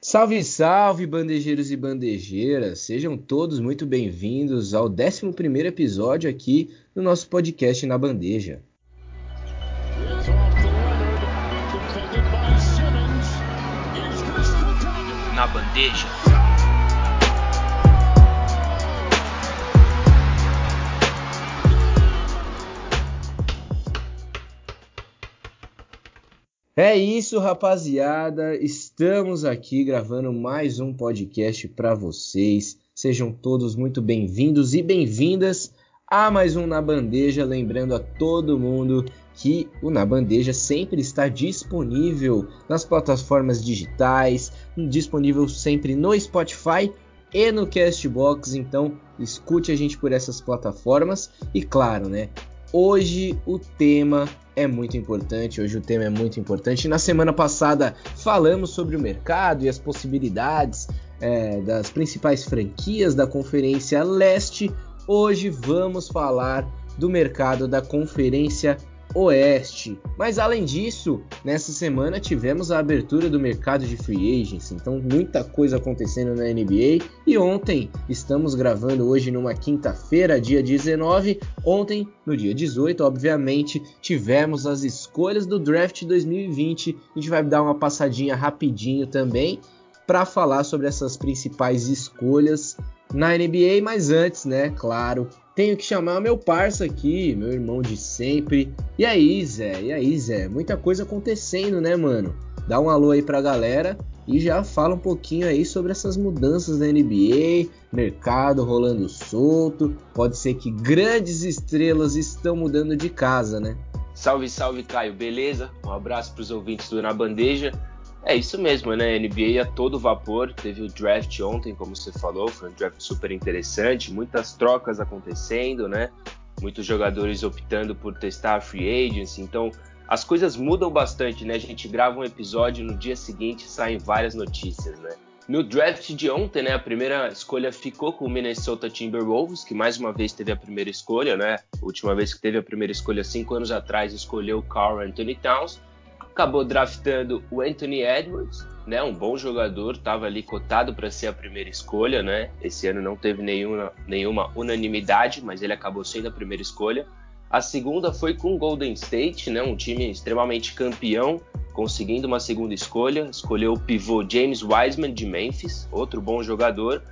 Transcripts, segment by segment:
Salve, salve, bandejeiros e bandejeiras! Sejam todos muito bem-vindos ao 11 episódio aqui no nosso podcast Na Bandeja. Na Bandeja. É isso, rapaziada. Estamos aqui gravando mais um podcast para vocês. Sejam todos muito bem-vindos e bem-vindas a mais um Na Bandeja. Lembrando a todo mundo que o Na Bandeja sempre está disponível nas plataformas digitais, disponível sempre no Spotify e no Castbox. Então, escute a gente por essas plataformas e, claro, né? Hoje o tema é muito importante. Hoje o tema é muito importante. Na semana passada falamos sobre o mercado e as possibilidades é, das principais franquias da Conferência Leste. Hoje vamos falar do mercado da Conferência Oeste. Mas além disso, nessa semana tivemos a abertura do mercado de free agents, então muita coisa acontecendo na NBA. E ontem, estamos gravando hoje numa quinta-feira, dia 19. Ontem, no dia 18, obviamente, tivemos as escolhas do draft 2020. A gente vai dar uma passadinha rapidinho também para falar sobre essas principais escolhas na NBA, mas antes, né, claro, tenho que chamar meu parça aqui, meu irmão de sempre. E aí, Zé? E aí, Zé? Muita coisa acontecendo, né, mano? Dá um alô aí pra galera e já fala um pouquinho aí sobre essas mudanças da NBA, mercado rolando solto. Pode ser que grandes estrelas estão mudando de casa, né? Salve, salve, Caio, beleza? Um abraço para os ouvintes do Na Bandeja. É isso mesmo, né? NBA a todo vapor. Teve o draft ontem, como você falou, foi um draft super interessante, muitas trocas acontecendo, né? Muitos jogadores optando por testar a free agency. Então, as coisas mudam bastante, né? A gente grava um episódio no dia seguinte saem várias notícias, né? No draft de ontem, né, a primeira escolha ficou com o Minnesota Timberwolves, que mais uma vez teve a primeira escolha, né? A última vez que teve a primeira escolha, cinco anos atrás, escolheu o Carl Anthony Towns acabou draftando o Anthony Edwards, né, um bom jogador, estava ali cotado para ser a primeira escolha, né? Esse ano não teve nenhuma, nenhuma unanimidade, mas ele acabou sendo a primeira escolha. A segunda foi com o Golden State, né, um time extremamente campeão, conseguindo uma segunda escolha. Escolheu o pivô James Wiseman de Memphis, outro bom jogador.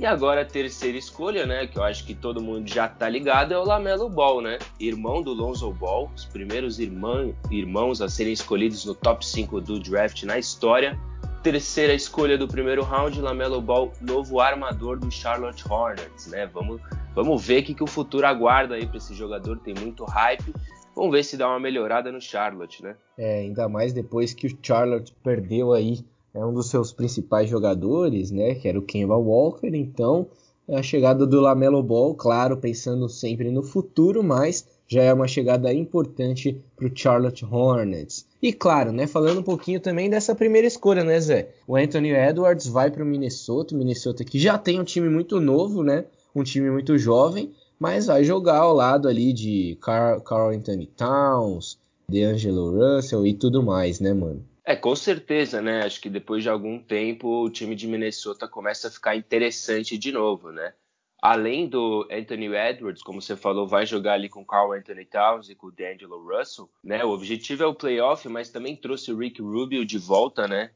E agora a terceira escolha, né, que eu acho que todo mundo já tá ligado, é o Lamelo Ball, né? Irmão do Lonzo Ball, os primeiros irmão, irmãos a serem escolhidos no top 5 do draft na história. Terceira escolha do primeiro round, Lamelo Ball, novo armador do Charlotte Hornets, né? Vamos, vamos ver o que, que o futuro aguarda aí para esse jogador, tem muito hype. Vamos ver se dá uma melhorada no Charlotte, né? É, ainda mais depois que o Charlotte perdeu aí é um dos seus principais jogadores, né, que era o Kemba Walker, então a chegada do Lamelo Ball, claro, pensando sempre no futuro, mas já é uma chegada importante para o Charlotte Hornets. E claro, né, falando um pouquinho também dessa primeira escolha, né, Zé? O Anthony Edwards vai para o Minnesota, Minnesota que já tem um time muito novo, né, um time muito jovem, mas vai jogar ao lado ali de Carl Anthony Towns, DeAngelo Russell e tudo mais, né, mano? É, com certeza, né? Acho que depois de algum tempo o time de Minnesota começa a ficar interessante de novo, né? Além do Anthony Edwards, como você falou, vai jogar ali com Carl Anthony Towns e com o D'Angelo Russell, né? O objetivo é o playoff, mas também trouxe o Rick Rubio de volta, né?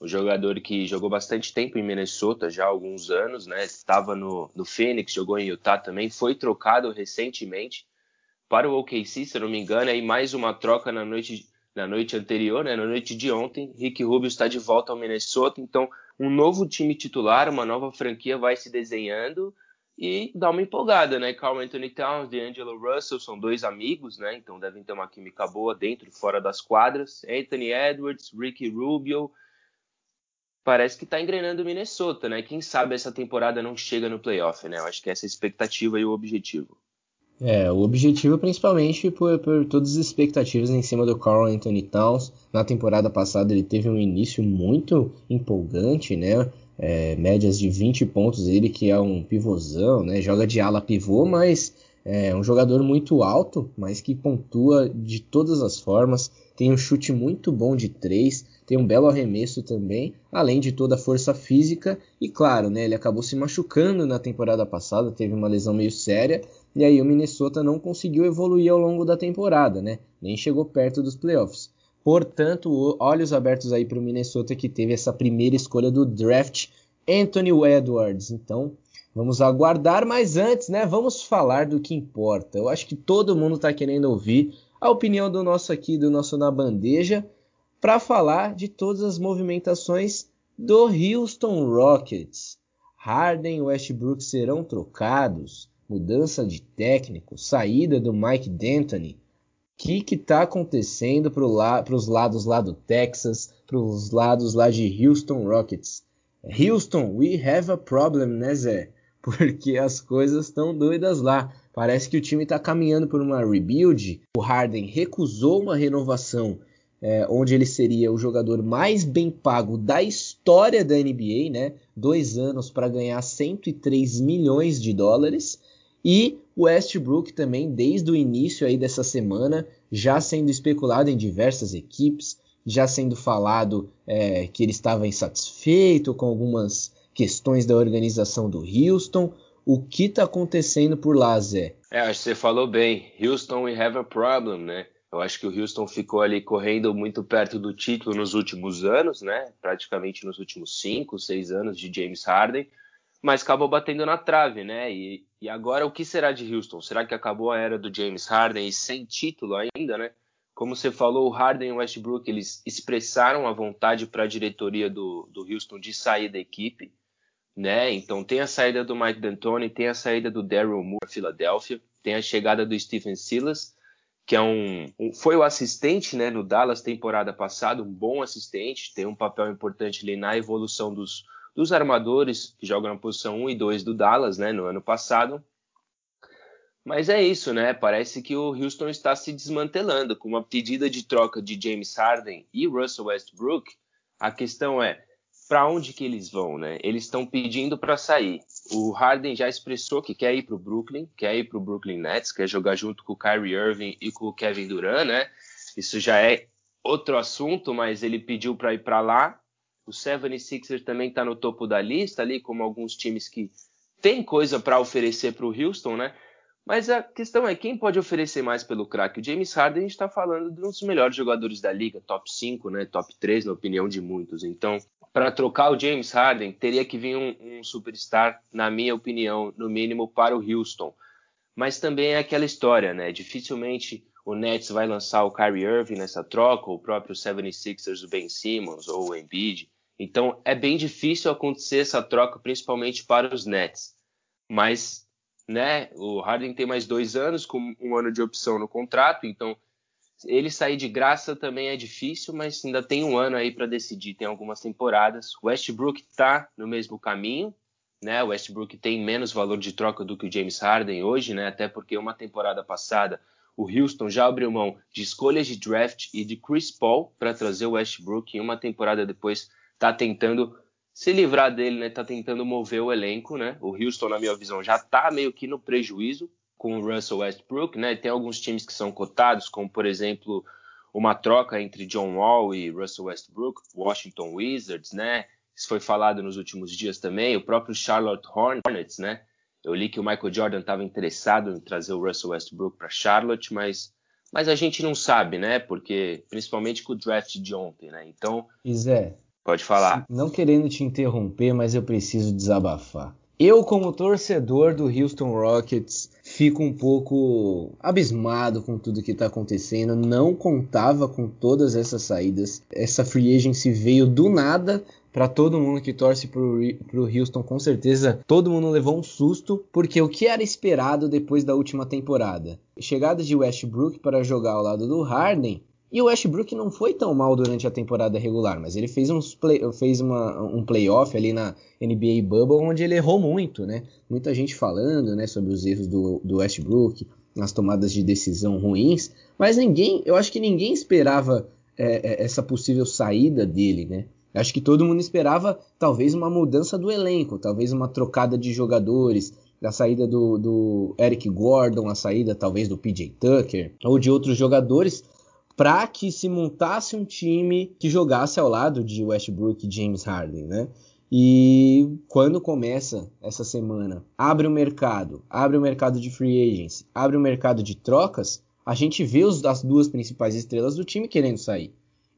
O jogador que jogou bastante tempo em Minnesota, já há alguns anos, né? Estava no, no Phoenix, jogou em Utah também, foi trocado recentemente para o OKC, se não me engano, aí mais uma troca na noite na noite anterior, né, na noite de ontem, Rick Rubio está de volta ao Minnesota, então um novo time titular, uma nova franquia vai se desenhando e dá uma empolgada, né? Carl Anthony Towns e Angelo Russell são dois amigos, né? Então devem ter uma química boa dentro e fora das quadras. Anthony Edwards, Ricky Rubio, parece que está engrenando o Minnesota, né? Quem sabe essa temporada não chega no playoff, né? Eu acho que essa é a expectativa e o objetivo. É, o objetivo principalmente por, por todas as expectativas em cima do Carl Anthony Towns. Na temporada passada ele teve um início muito empolgante, né? É, médias de 20 pontos, ele que é um pivôzão, né? Joga de ala pivô, mas é um jogador muito alto, mas que pontua de todas as formas. Tem um chute muito bom de três, tem um belo arremesso também, além de toda a força física. E claro, né, ele acabou se machucando na temporada passada, teve uma lesão meio séria, e aí o Minnesota não conseguiu evoluir ao longo da temporada, né? Nem chegou perto dos playoffs. Portanto, olhos abertos aí para o Minnesota que teve essa primeira escolha do draft, Anthony Edwards. Então, vamos aguardar, mas antes, né, vamos falar do que importa. Eu acho que todo mundo está querendo ouvir a opinião do nosso aqui, do nosso na bandeja, para falar de todas as movimentações do Houston Rockets. Harden e Westbrook serão trocados, mudança de técnico, saída do Mike D'Antoni que que tá acontecendo para la os lados lá do Texas, para os lados lá de Houston Rockets? Houston, we have a problem, né, Zé? Porque as coisas estão doidas lá. Parece que o time está caminhando por uma rebuild. O Harden recusou uma renovação é, onde ele seria o jogador mais bem pago da história da NBA, né? Dois anos para ganhar 103 milhões de dólares. E Westbrook também, desde o início aí dessa semana, já sendo especulado em diversas equipes, já sendo falado é, que ele estava insatisfeito com algumas questões da organização do Houston. O que está acontecendo por lá, Zé? É, acho que você falou bem. Houston, we have a problem, né? Eu acho que o Houston ficou ali correndo muito perto do título nos últimos anos, né? Praticamente nos últimos cinco, seis anos de James Harden mas acabou batendo na trave, né? E, e agora o que será de Houston? Será que acabou a era do James Harden e sem título ainda, né? Como você falou, o Harden e o Westbrook eles expressaram a vontade para a diretoria do, do Houston de sair da equipe, né? Então tem a saída do Mike D'Antoni, tem a saída do Daryl Moore Filadélfia, tem a chegada do Stephen Silas, que é um, um, foi o assistente, né, no Dallas temporada passada, um bom assistente, tem um papel importante ali na evolução dos dos armadores que jogam na posição 1 e 2 do Dallas, né, no ano passado. Mas é isso, né? Parece que o Houston está se desmantelando com uma pedida de troca de James Harden e Russell Westbrook. A questão é para onde que eles vão, né? Eles estão pedindo para sair. O Harden já expressou que quer ir para o Brooklyn, quer ir para o Brooklyn Nets, quer jogar junto com o Kyrie Irving e com o Kevin Durant, né? Isso já é outro assunto, mas ele pediu para ir para lá. O 76ers também está no topo da lista ali, como alguns times que têm coisa para oferecer para o Houston, né? Mas a questão é quem pode oferecer mais pelo craque. O James Harden, a gente está falando de um dos melhores jogadores da liga, top 5, né? Top 3, na opinião de muitos. Então, para trocar o James Harden, teria que vir um, um superstar, na minha opinião, no mínimo, para o Houston. Mas também é aquela história, né? Dificilmente o Nets vai lançar o Kyrie Irving nessa troca, ou o próprio 76ers, o Ben Simmons ou o Embiid. Então é bem difícil acontecer essa troca, principalmente para os Nets. Mas, né, o Harden tem mais dois anos com um ano de opção no contrato, então ele sair de graça também é difícil, mas ainda tem um ano aí para decidir, tem algumas temporadas. Westbrook está no mesmo caminho, né? O Westbrook tem menos valor de troca do que o James Harden hoje, né? Até porque uma temporada passada o Houston já abriu mão de escolhas de draft e de Chris Paul para trazer o Westbrook e uma temporada depois tá tentando se livrar dele, né? Tá tentando mover o elenco, né? O Houston, na minha visão, já tá meio que no prejuízo com o Russell Westbrook, né? Tem alguns times que são cotados, como por exemplo uma troca entre John Wall e Russell Westbrook, Washington Wizards, né? Isso foi falado nos últimos dias também. O próprio Charlotte Hornets, né? Eu li que o Michael Jordan estava interessado em trazer o Russell Westbrook para Charlotte, mas mas a gente não sabe, né? Porque principalmente com o draft de ontem, né? Então. Zé, Pode falar. Não querendo te interromper, mas eu preciso desabafar. Eu, como torcedor do Houston Rockets, fico um pouco abismado com tudo que está acontecendo. Não contava com todas essas saídas. Essa free agency veio do nada para todo mundo que torce pro, pro Houston, com certeza todo mundo levou um susto, porque o que era esperado depois da última temporada? Chegada de Westbrook para jogar ao lado do Harden e o Westbrook não foi tão mal durante a temporada regular, mas ele fez, uns play, fez uma, um playoff ali na NBA Bubble onde ele errou muito, né? Muita gente falando né, sobre os erros do, do Westbrook, nas tomadas de decisão ruins, mas ninguém, eu acho que ninguém esperava é, é, essa possível saída dele, né? Acho que todo mundo esperava talvez uma mudança do elenco, talvez uma trocada de jogadores, a saída do, do Eric Gordon, a saída talvez do PJ Tucker ou de outros jogadores para que se montasse um time que jogasse ao lado de Westbrook e James Harden, né? E quando começa essa semana, abre o mercado, abre o mercado de free agents, abre o mercado de trocas, a gente vê os, as duas principais estrelas do time querendo sair.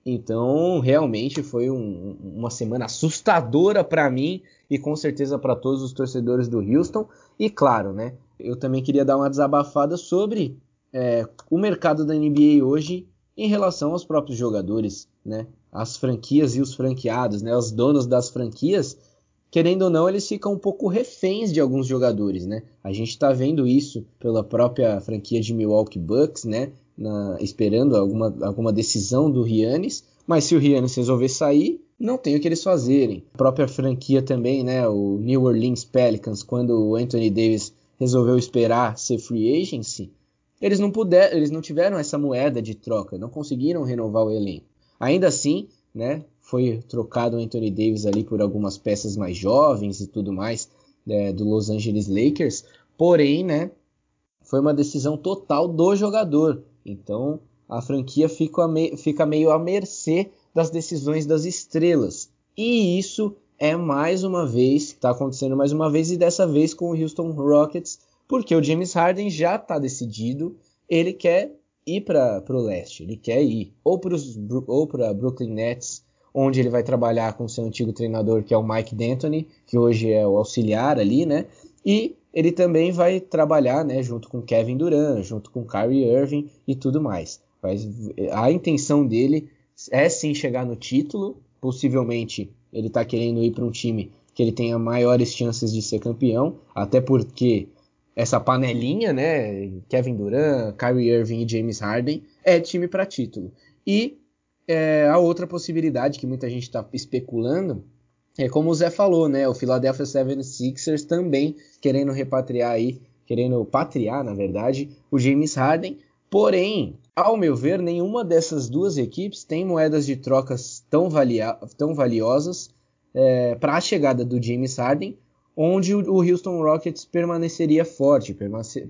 Então, realmente foi um, uma semana assustadora para mim e com certeza para todos os torcedores do Houston. E claro, né? Eu também queria dar uma desabafada sobre é, o mercado da NBA hoje em relação aos próprios jogadores, né? As franquias e os franqueados, né? Os donos das franquias, querendo ou não, eles ficam um pouco reféns de alguns jogadores, né? A gente está vendo isso pela própria franquia de Milwaukee Bucks, né? na, esperando alguma, alguma decisão do Rianes, mas se o Rianes resolver sair, não tem o que eles fazerem. A própria franquia também, né, o New Orleans Pelicans, quando o Anthony Davis resolveu esperar ser free agency, eles não puderam, eles não tiveram essa moeda de troca, não conseguiram renovar o elenco. Ainda assim, né, foi trocado o Anthony Davis ali por algumas peças mais jovens e tudo mais é, do Los Angeles Lakers, porém, né, foi uma decisão total do jogador. Então a franquia fica, me fica meio à mercê das decisões das estrelas. E isso é mais uma vez, está acontecendo mais uma vez, e dessa vez com o Houston Rockets, porque o James Harden já está decidido, ele quer ir para o leste, ele quer ir ou para Brooklyn Nets, onde ele vai trabalhar com seu antigo treinador, que é o Mike D'Antoni, que hoje é o auxiliar ali, né? E ele também vai trabalhar né, junto com Kevin Durant, junto com Kyrie Irving e tudo mais. A intenção dele é sim chegar no título, possivelmente ele está querendo ir para um time que ele tenha maiores chances de ser campeão, até porque essa panelinha, né, Kevin Durant, Kyrie Irving e James Harden, é time para título. E é, a outra possibilidade que muita gente está especulando é como o Zé falou, né? O Philadelphia 76ers também querendo repatriar aí, querendo patriar, na verdade, o James Harden. Porém, ao meu ver, nenhuma dessas duas equipes tem moedas de trocas tão, valia tão valiosas é, para a chegada do James Harden onde o Houston Rockets permaneceria forte,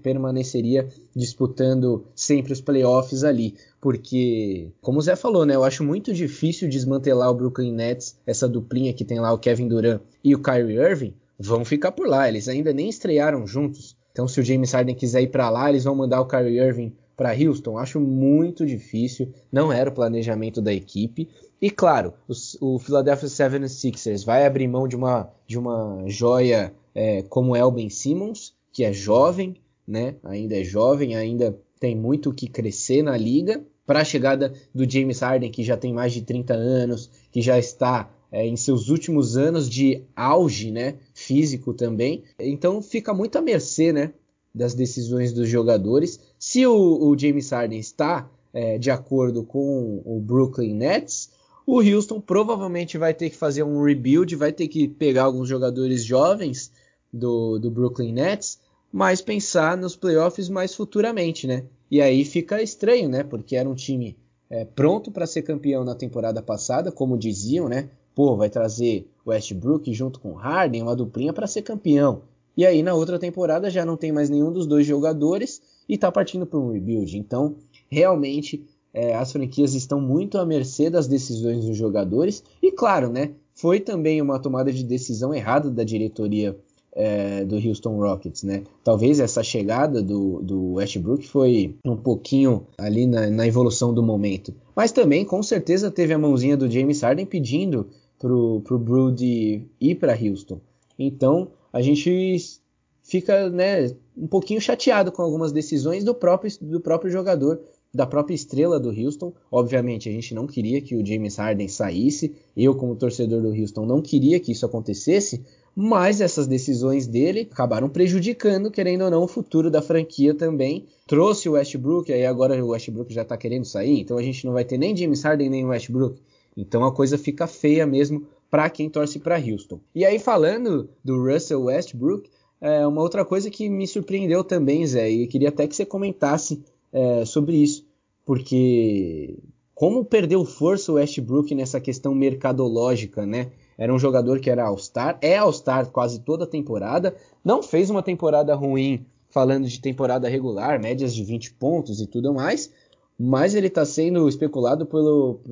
permaneceria disputando sempre os playoffs ali, porque, como o Zé falou, né, eu acho muito difícil desmantelar o Brooklyn Nets, essa duplinha que tem lá o Kevin Durant e o Kyrie Irving, vão ficar por lá, eles ainda nem estrearam juntos. Então, se o James Harden quiser ir para lá, eles vão mandar o Kyrie Irving para Houston. Acho muito difícil, não era o planejamento da equipe. E claro, o, o Philadelphia 76ers vai abrir mão de uma, de uma joia é, como é o Ben Simmons, que é jovem, né? Ainda é jovem, ainda tem muito o que crescer na liga. Para a chegada do James Harden, que já tem mais de 30 anos, que já está é, em seus últimos anos de auge, né? Físico também. Então fica muito à mercê, né? Das decisões dos jogadores. Se o, o James Harden está é, de acordo com o Brooklyn Nets, o Houston provavelmente vai ter que fazer um rebuild, vai ter que pegar alguns jogadores jovens do, do Brooklyn Nets, mas pensar nos playoffs mais futuramente, né? E aí fica estranho, né? Porque era um time é, pronto para ser campeão na temporada passada, como diziam, né? Pô, vai trazer Westbrook junto com Harden, uma duplinha para ser campeão. E aí na outra temporada já não tem mais nenhum dos dois jogadores e tá partindo para um rebuild. Então, realmente é, as franquias estão muito à mercê das decisões dos jogadores e claro, né, foi também uma tomada de decisão errada da diretoria é, do Houston Rockets, né? Talvez essa chegada do, do Westbrook foi um pouquinho ali na, na, evolução do momento, mas também com certeza teve a mãozinha do James Harden pedindo pro, pro Broody ir para Houston. Então a gente fica, né, um pouquinho chateado com algumas decisões do próprio, do próprio jogador da própria estrela do Houston. Obviamente, a gente não queria que o James Harden saísse. Eu, como torcedor do Houston, não queria que isso acontecesse. Mas essas decisões dele acabaram prejudicando, querendo ou não, o futuro da franquia também. Trouxe o Westbrook, aí agora o Westbrook já está querendo sair, então a gente não vai ter nem James Harden nem Westbrook. Então a coisa fica feia mesmo para quem torce para Houston. E aí falando do Russell Westbrook, é uma outra coisa que me surpreendeu também, Zé, e queria até que você comentasse é, sobre isso, porque como perdeu força o Westbrook nessa questão mercadológica, né? Era um jogador que era All-Star, é All-Star quase toda a temporada, não fez uma temporada ruim falando de temporada regular, médias de 20 pontos e tudo mais, mas ele está sendo especulado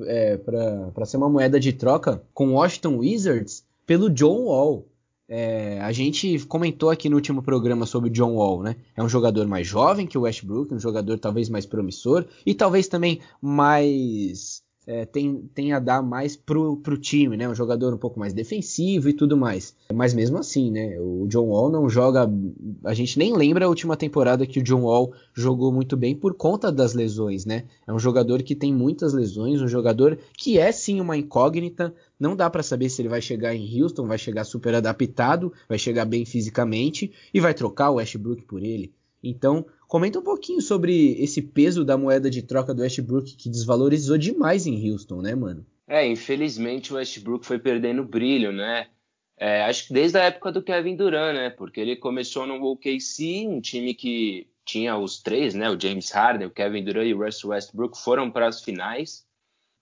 é, para ser uma moeda de troca com Washington Wizards pelo John Wall. É, a gente comentou aqui no último programa sobre o John Wall, né? É um jogador mais jovem que o Westbrook, um jogador talvez mais promissor e talvez também mais é, tem, tem a dar mais pro, pro time, né? Um jogador um pouco mais defensivo e tudo mais. Mas mesmo assim, né? O John Wall não joga. A gente nem lembra a última temporada que o John Wall jogou muito bem por conta das lesões, né? É um jogador que tem muitas lesões, um jogador que é sim uma incógnita. Não dá para saber se ele vai chegar em Houston, vai chegar super adaptado, vai chegar bem fisicamente e vai trocar o Westbrook por ele. Então, comenta um pouquinho sobre esse peso da moeda de troca do Westbrook que desvalorizou demais em Houston, né, mano? É, infelizmente o Westbrook foi perdendo brilho, né? É, acho que desde a época do Kevin Durant, né? Porque ele começou no OKC, um time que tinha os três, né? O James Harden, o Kevin Durant e o Russell Westbrook foram para as finais.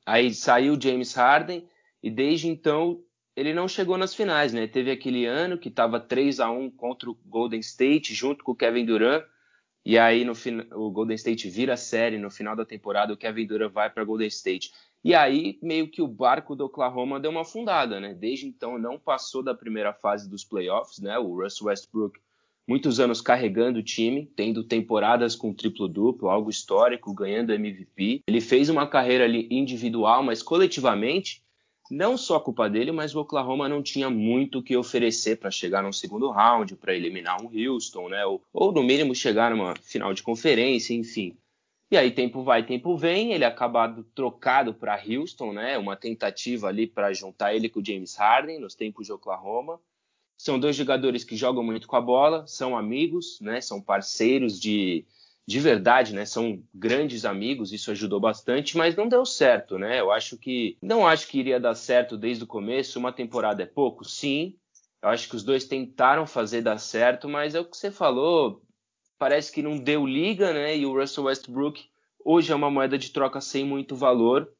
Aí saiu o James Harden e desde então ele não chegou nas finais, né? Teve aquele ano que estava 3 a 1 contra o Golden State, junto com o Kevin Durant. E aí no o Golden State vira a série no final da temporada, o Kevin Durant vai para Golden State. E aí meio que o barco do Oklahoma deu uma afundada, né? Desde então não passou da primeira fase dos playoffs, né? O Russell Westbrook muitos anos carregando o time, tendo temporadas com triplo-duplo, algo histórico, ganhando MVP. Ele fez uma carreira ali individual, mas coletivamente não só culpa dele, mas o Oklahoma não tinha muito o que oferecer para chegar num segundo round, para eliminar um Houston, né? Ou, ou, no mínimo chegar numa final de conferência, enfim. E aí tempo vai, tempo vem, ele é acabado trocado para Houston, né? Uma tentativa ali para juntar ele com o James Harden nos tempos de Oklahoma. São dois jogadores que jogam muito com a bola, são amigos, né? São parceiros de, de verdade, né? São grandes amigos, isso ajudou bastante, mas não deu certo, né? Eu acho que não acho que iria dar certo desde o começo. Uma temporada é pouco, sim. Eu acho que os dois tentaram fazer dar certo, mas é o que você falou. Parece que não deu liga, né? E o Russell Westbrook hoje é uma moeda de troca sem muito valor.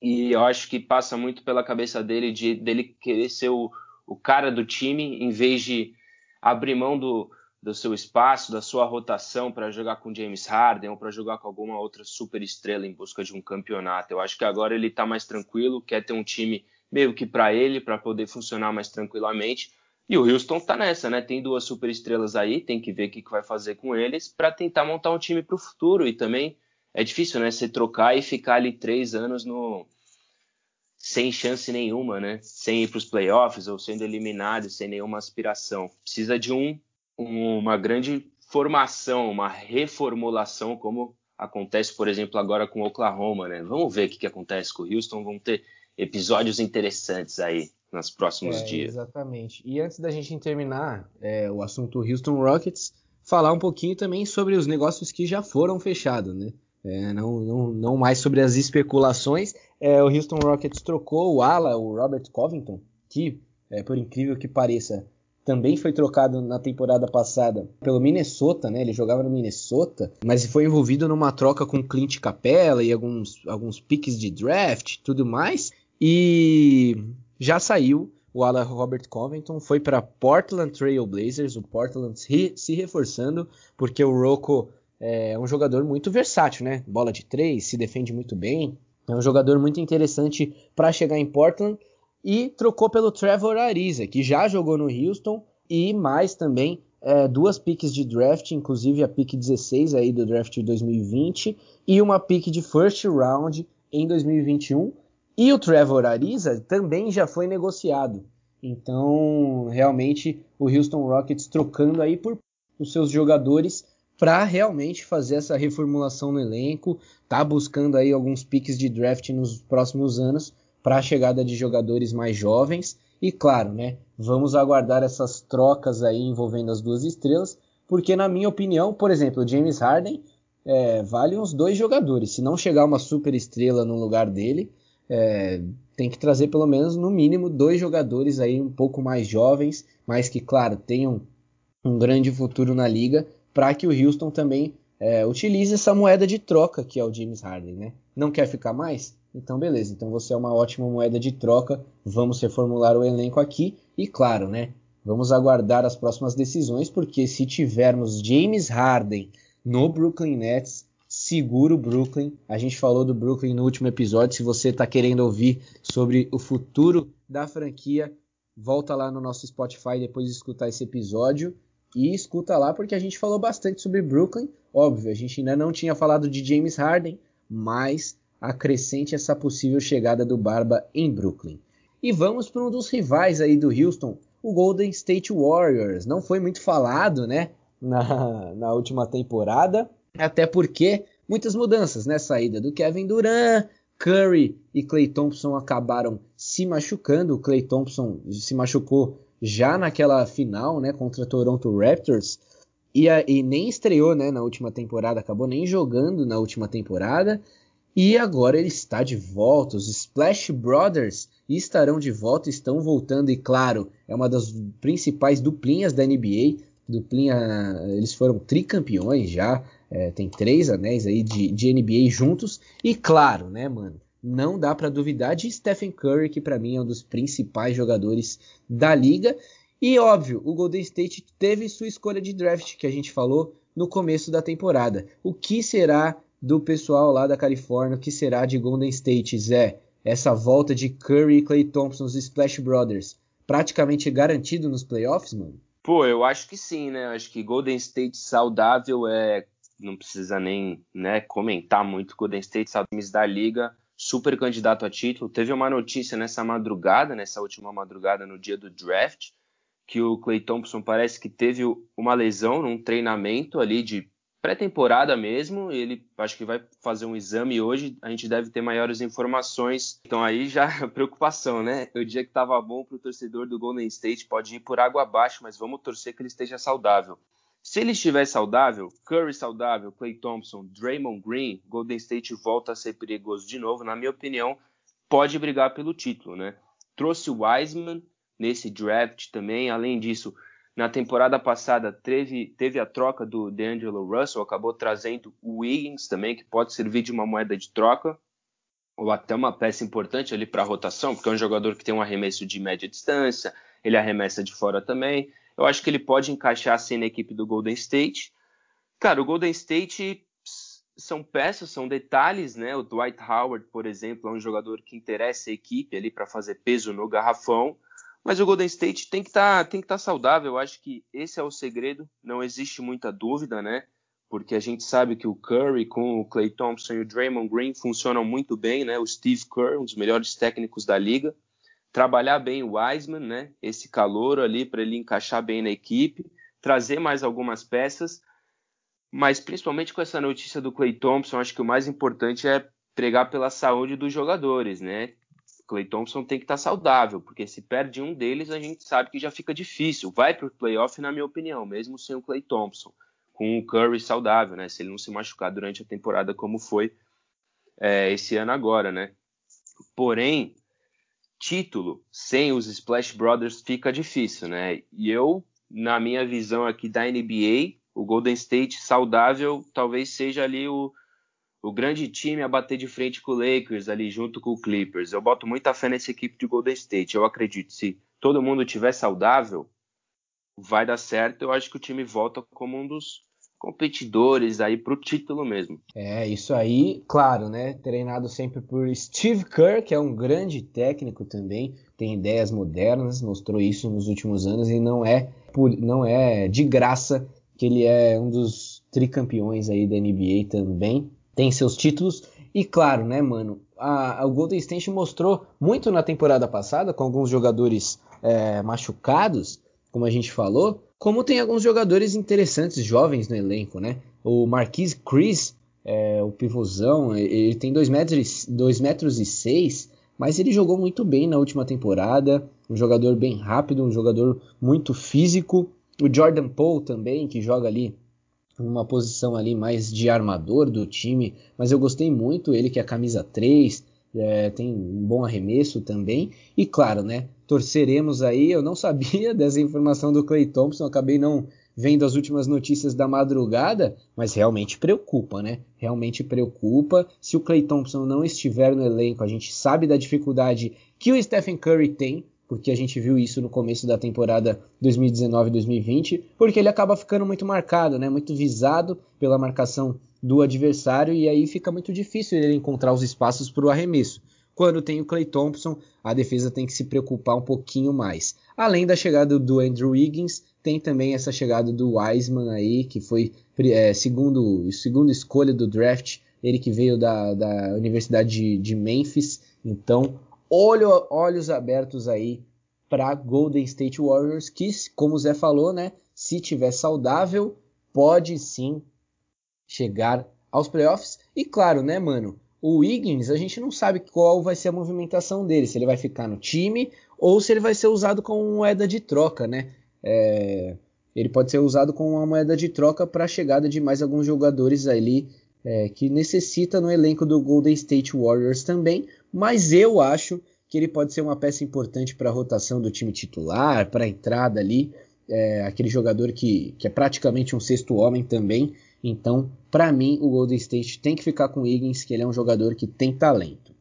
E eu acho que passa muito pela cabeça dele de dele querer ser o, o cara do time em vez de abrir mão do, do seu espaço, da sua rotação para jogar com James Harden ou para jogar com alguma outra super estrela em busca de um campeonato. Eu acho que agora ele está mais tranquilo, quer ter um time meio que para ele, para poder funcionar mais tranquilamente. E o Houston está nessa, né? Tem duas super estrelas aí, tem que ver o que, que vai fazer com eles para tentar montar um time para o futuro. E também é difícil, né? Você trocar e ficar ali três anos no sem chance nenhuma, né? Sem ir para os playoffs ou sendo eliminado, sem nenhuma aspiração. Precisa de um uma grande formação, uma reformulação, como acontece, por exemplo, agora com o Oklahoma, né? Vamos ver o que, que acontece com o Houston, vão ter episódios interessantes aí nos próximos é, dias. Exatamente. E antes da gente terminar é, o assunto Houston Rockets, falar um pouquinho também sobre os negócios que já foram fechados, né? É, não, não, não, mais sobre as especulações. É, o Houston Rockets trocou o ala, o Robert Covington, que, é, por incrível que pareça, também foi trocado na temporada passada pelo Minnesota, né? Ele jogava no Minnesota, mas foi envolvido numa troca com Clint Capella e alguns, alguns piques de draft, tudo mais. E já saiu o ala Robert Covington, foi para Portland Trail Blazers, o Portland se, se reforçando, porque o Rocco é um jogador muito versátil, né? Bola de três, se defende muito bem. É um jogador muito interessante para chegar em Portland e trocou pelo Trevor Ariza, que já jogou no Houston, e mais também é, duas piques de draft, inclusive a pick 16 aí do draft de 2020 e uma pick de first round em 2021. E o Trevor Ariza também já foi negociado. Então, realmente, o Houston Rockets trocando aí por os seus jogadores para realmente fazer essa reformulação no elenco, tá buscando aí alguns piques de draft nos próximos anos para a chegada de jogadores mais jovens. E claro, né, vamos aguardar essas trocas aí envolvendo as duas estrelas, porque na minha opinião, por exemplo, o James Harden é, vale uns dois jogadores. Se não chegar uma super estrela no lugar dele, é, tem que trazer pelo menos no mínimo dois jogadores aí um pouco mais jovens, mas que claro tenham um grande futuro na liga, para que o Houston também é, utilize essa moeda de troca que é o James Harden, né? Não quer ficar mais? Então, beleza. Então você é uma ótima moeda de troca. Vamos reformular o elenco aqui. E claro, né? Vamos aguardar as próximas decisões, porque se tivermos James Harden no Brooklyn Nets, segura o Brooklyn. A gente falou do Brooklyn no último episódio. Se você está querendo ouvir sobre o futuro da franquia, volta lá no nosso Spotify depois de escutar esse episódio. E escuta lá porque a gente falou bastante sobre Brooklyn. Óbvio, a gente ainda não tinha falado de James Harden, mas acrescente essa possível chegada do Barba em Brooklyn. E vamos para um dos rivais aí do Houston, o Golden State Warriors. Não foi muito falado, né, na, na última temporada, até porque muitas mudanças, né? Saída do Kevin Durant, Curry e Clay Thompson acabaram se machucando. O Clay Thompson se machucou já naquela final, né, contra Toronto Raptors. E, a, e, nem estreou né, na última temporada, acabou nem jogando na última temporada. E agora ele está de volta. Os Splash Brothers estarão de volta, estão voltando, e claro, é uma das principais duplinhas da NBA. Duplinha, eles foram tricampeões já, é, tem três anéis aí de, de NBA juntos. E claro, né, mano? Não dá para duvidar de Stephen Curry, que para mim é um dos principais jogadores da liga. E óbvio, o Golden State teve sua escolha de draft, que a gente falou no começo da temporada. O que será do pessoal lá da Califórnia? O que será de Golden State, Zé? Essa volta de Curry e Clay Thompson, os Splash Brothers, praticamente garantido nos playoffs, mano? Pô, eu acho que sim, né? Acho que Golden State saudável é não precisa nem né, comentar muito. Golden State, times da liga, super candidato a título. Teve uma notícia nessa madrugada, nessa última madrugada, no dia do draft, que o Clay Thompson parece que teve uma lesão num treinamento ali de pré-temporada mesmo. Ele acho que vai fazer um exame hoje. A gente deve ter maiores informações. Então aí já preocupação, né? O dia que estava bom para o torcedor do Golden State pode ir por água abaixo, mas vamos torcer que ele esteja saudável. Se ele estiver saudável, Curry saudável, Clay Thompson, Draymond Green, Golden State volta a ser perigoso de novo. Na minha opinião, pode brigar pelo título, né? Trouxe o Wiseman nesse draft também. Além disso, na temporada passada teve, teve a troca do DeAngelo Russell, acabou trazendo o Wiggins também, que pode servir de uma moeda de troca, ou até uma peça importante ali para a rotação, porque é um jogador que tem um arremesso de média distância, ele arremessa de fora também. Eu acho que ele pode encaixar assim na equipe do Golden State. Cara, o Golden State são peças, são detalhes, né? O Dwight Howard, por exemplo, é um jogador que interessa a equipe ali para fazer peso no garrafão. Mas o Golden State tem que tá, estar tá saudável. Eu acho que esse é o segredo. Não existe muita dúvida, né? Porque a gente sabe que o Curry com o Clay Thompson e o Draymond Green funcionam muito bem, né? O Steve Kerr, um dos melhores técnicos da liga trabalhar bem o Wiseman, né? Esse calor ali para ele encaixar bem na equipe, trazer mais algumas peças, mas principalmente com essa notícia do Clay Thompson, acho que o mais importante é pregar pela saúde dos jogadores, né? Clay Thompson tem que estar tá saudável, porque se perde um deles, a gente sabe que já fica difícil. Vai para o playoff, na minha opinião, mesmo sem o Clay Thompson, com o Curry saudável, né? Se ele não se machucar durante a temporada como foi é, esse ano agora, né? Porém, título sem os Splash Brothers fica difícil, né? E eu, na minha visão aqui da NBA, o Golden State saudável talvez seja ali o, o grande time a bater de frente com o Lakers ali junto com o Clippers. Eu boto muita fé nessa equipe de Golden State. Eu acredito se todo mundo tiver saudável, vai dar certo. Eu acho que o time volta como um dos competidores aí para o título mesmo. É, isso aí, claro, né? Treinado sempre por Steve Kerr, que é um grande técnico também, tem ideias modernas, mostrou isso nos últimos anos e não é, por, não é de graça que ele é um dos tricampeões aí da NBA também, tem seus títulos e claro, né, mano, a, o Golden State mostrou muito na temporada passada com alguns jogadores é, machucados, como a gente falou, como tem alguns jogadores interessantes, jovens no elenco, né? O Marquise Chris, é, o pivôzão, ele tem 2 metros, dois metros e 6, mas ele jogou muito bem na última temporada. Um jogador bem rápido, um jogador muito físico. O Jordan Poole também, que joga ali uma posição ali mais de armador do time, mas eu gostei muito, ele que é a camisa 3, é, tem um bom arremesso também. E claro, né? Torceremos aí. Eu não sabia dessa informação do Clay Thompson, acabei não vendo as últimas notícias da madrugada, mas realmente preocupa, né? Realmente preocupa. Se o Clay Thompson não estiver no elenco, a gente sabe da dificuldade que o Stephen Curry tem porque a gente viu isso no começo da temporada 2019-2020, porque ele acaba ficando muito marcado, né? Muito visado pela marcação do adversário e aí fica muito difícil ele encontrar os espaços para o arremesso. Quando tem o Clay Thompson, a defesa tem que se preocupar um pouquinho mais. Além da chegada do Andrew Wiggins, tem também essa chegada do Wiseman aí, que foi é, segundo, segundo escolha do draft, ele que veio da, da Universidade de, de Memphis. Então, olho, olhos abertos aí para Golden State Warriors, que, como o Zé falou, né, se tiver saudável, pode sim chegar aos playoffs. E claro, né, mano, o Wiggins, a gente não sabe qual vai ser a movimentação dele, se ele vai ficar no time ou se ele vai ser usado como moeda de troca, né? É, ele pode ser usado como uma moeda de troca para a chegada de mais alguns jogadores ali é, que necessita no elenco do Golden State Warriors também, mas eu acho que ele pode ser uma peça importante para a rotação do time titular, para a entrada ali, é, aquele jogador que, que é praticamente um sexto homem também. Então, para mim, o Golden State tem que ficar com o Higgins, que ele é um jogador que tem talento.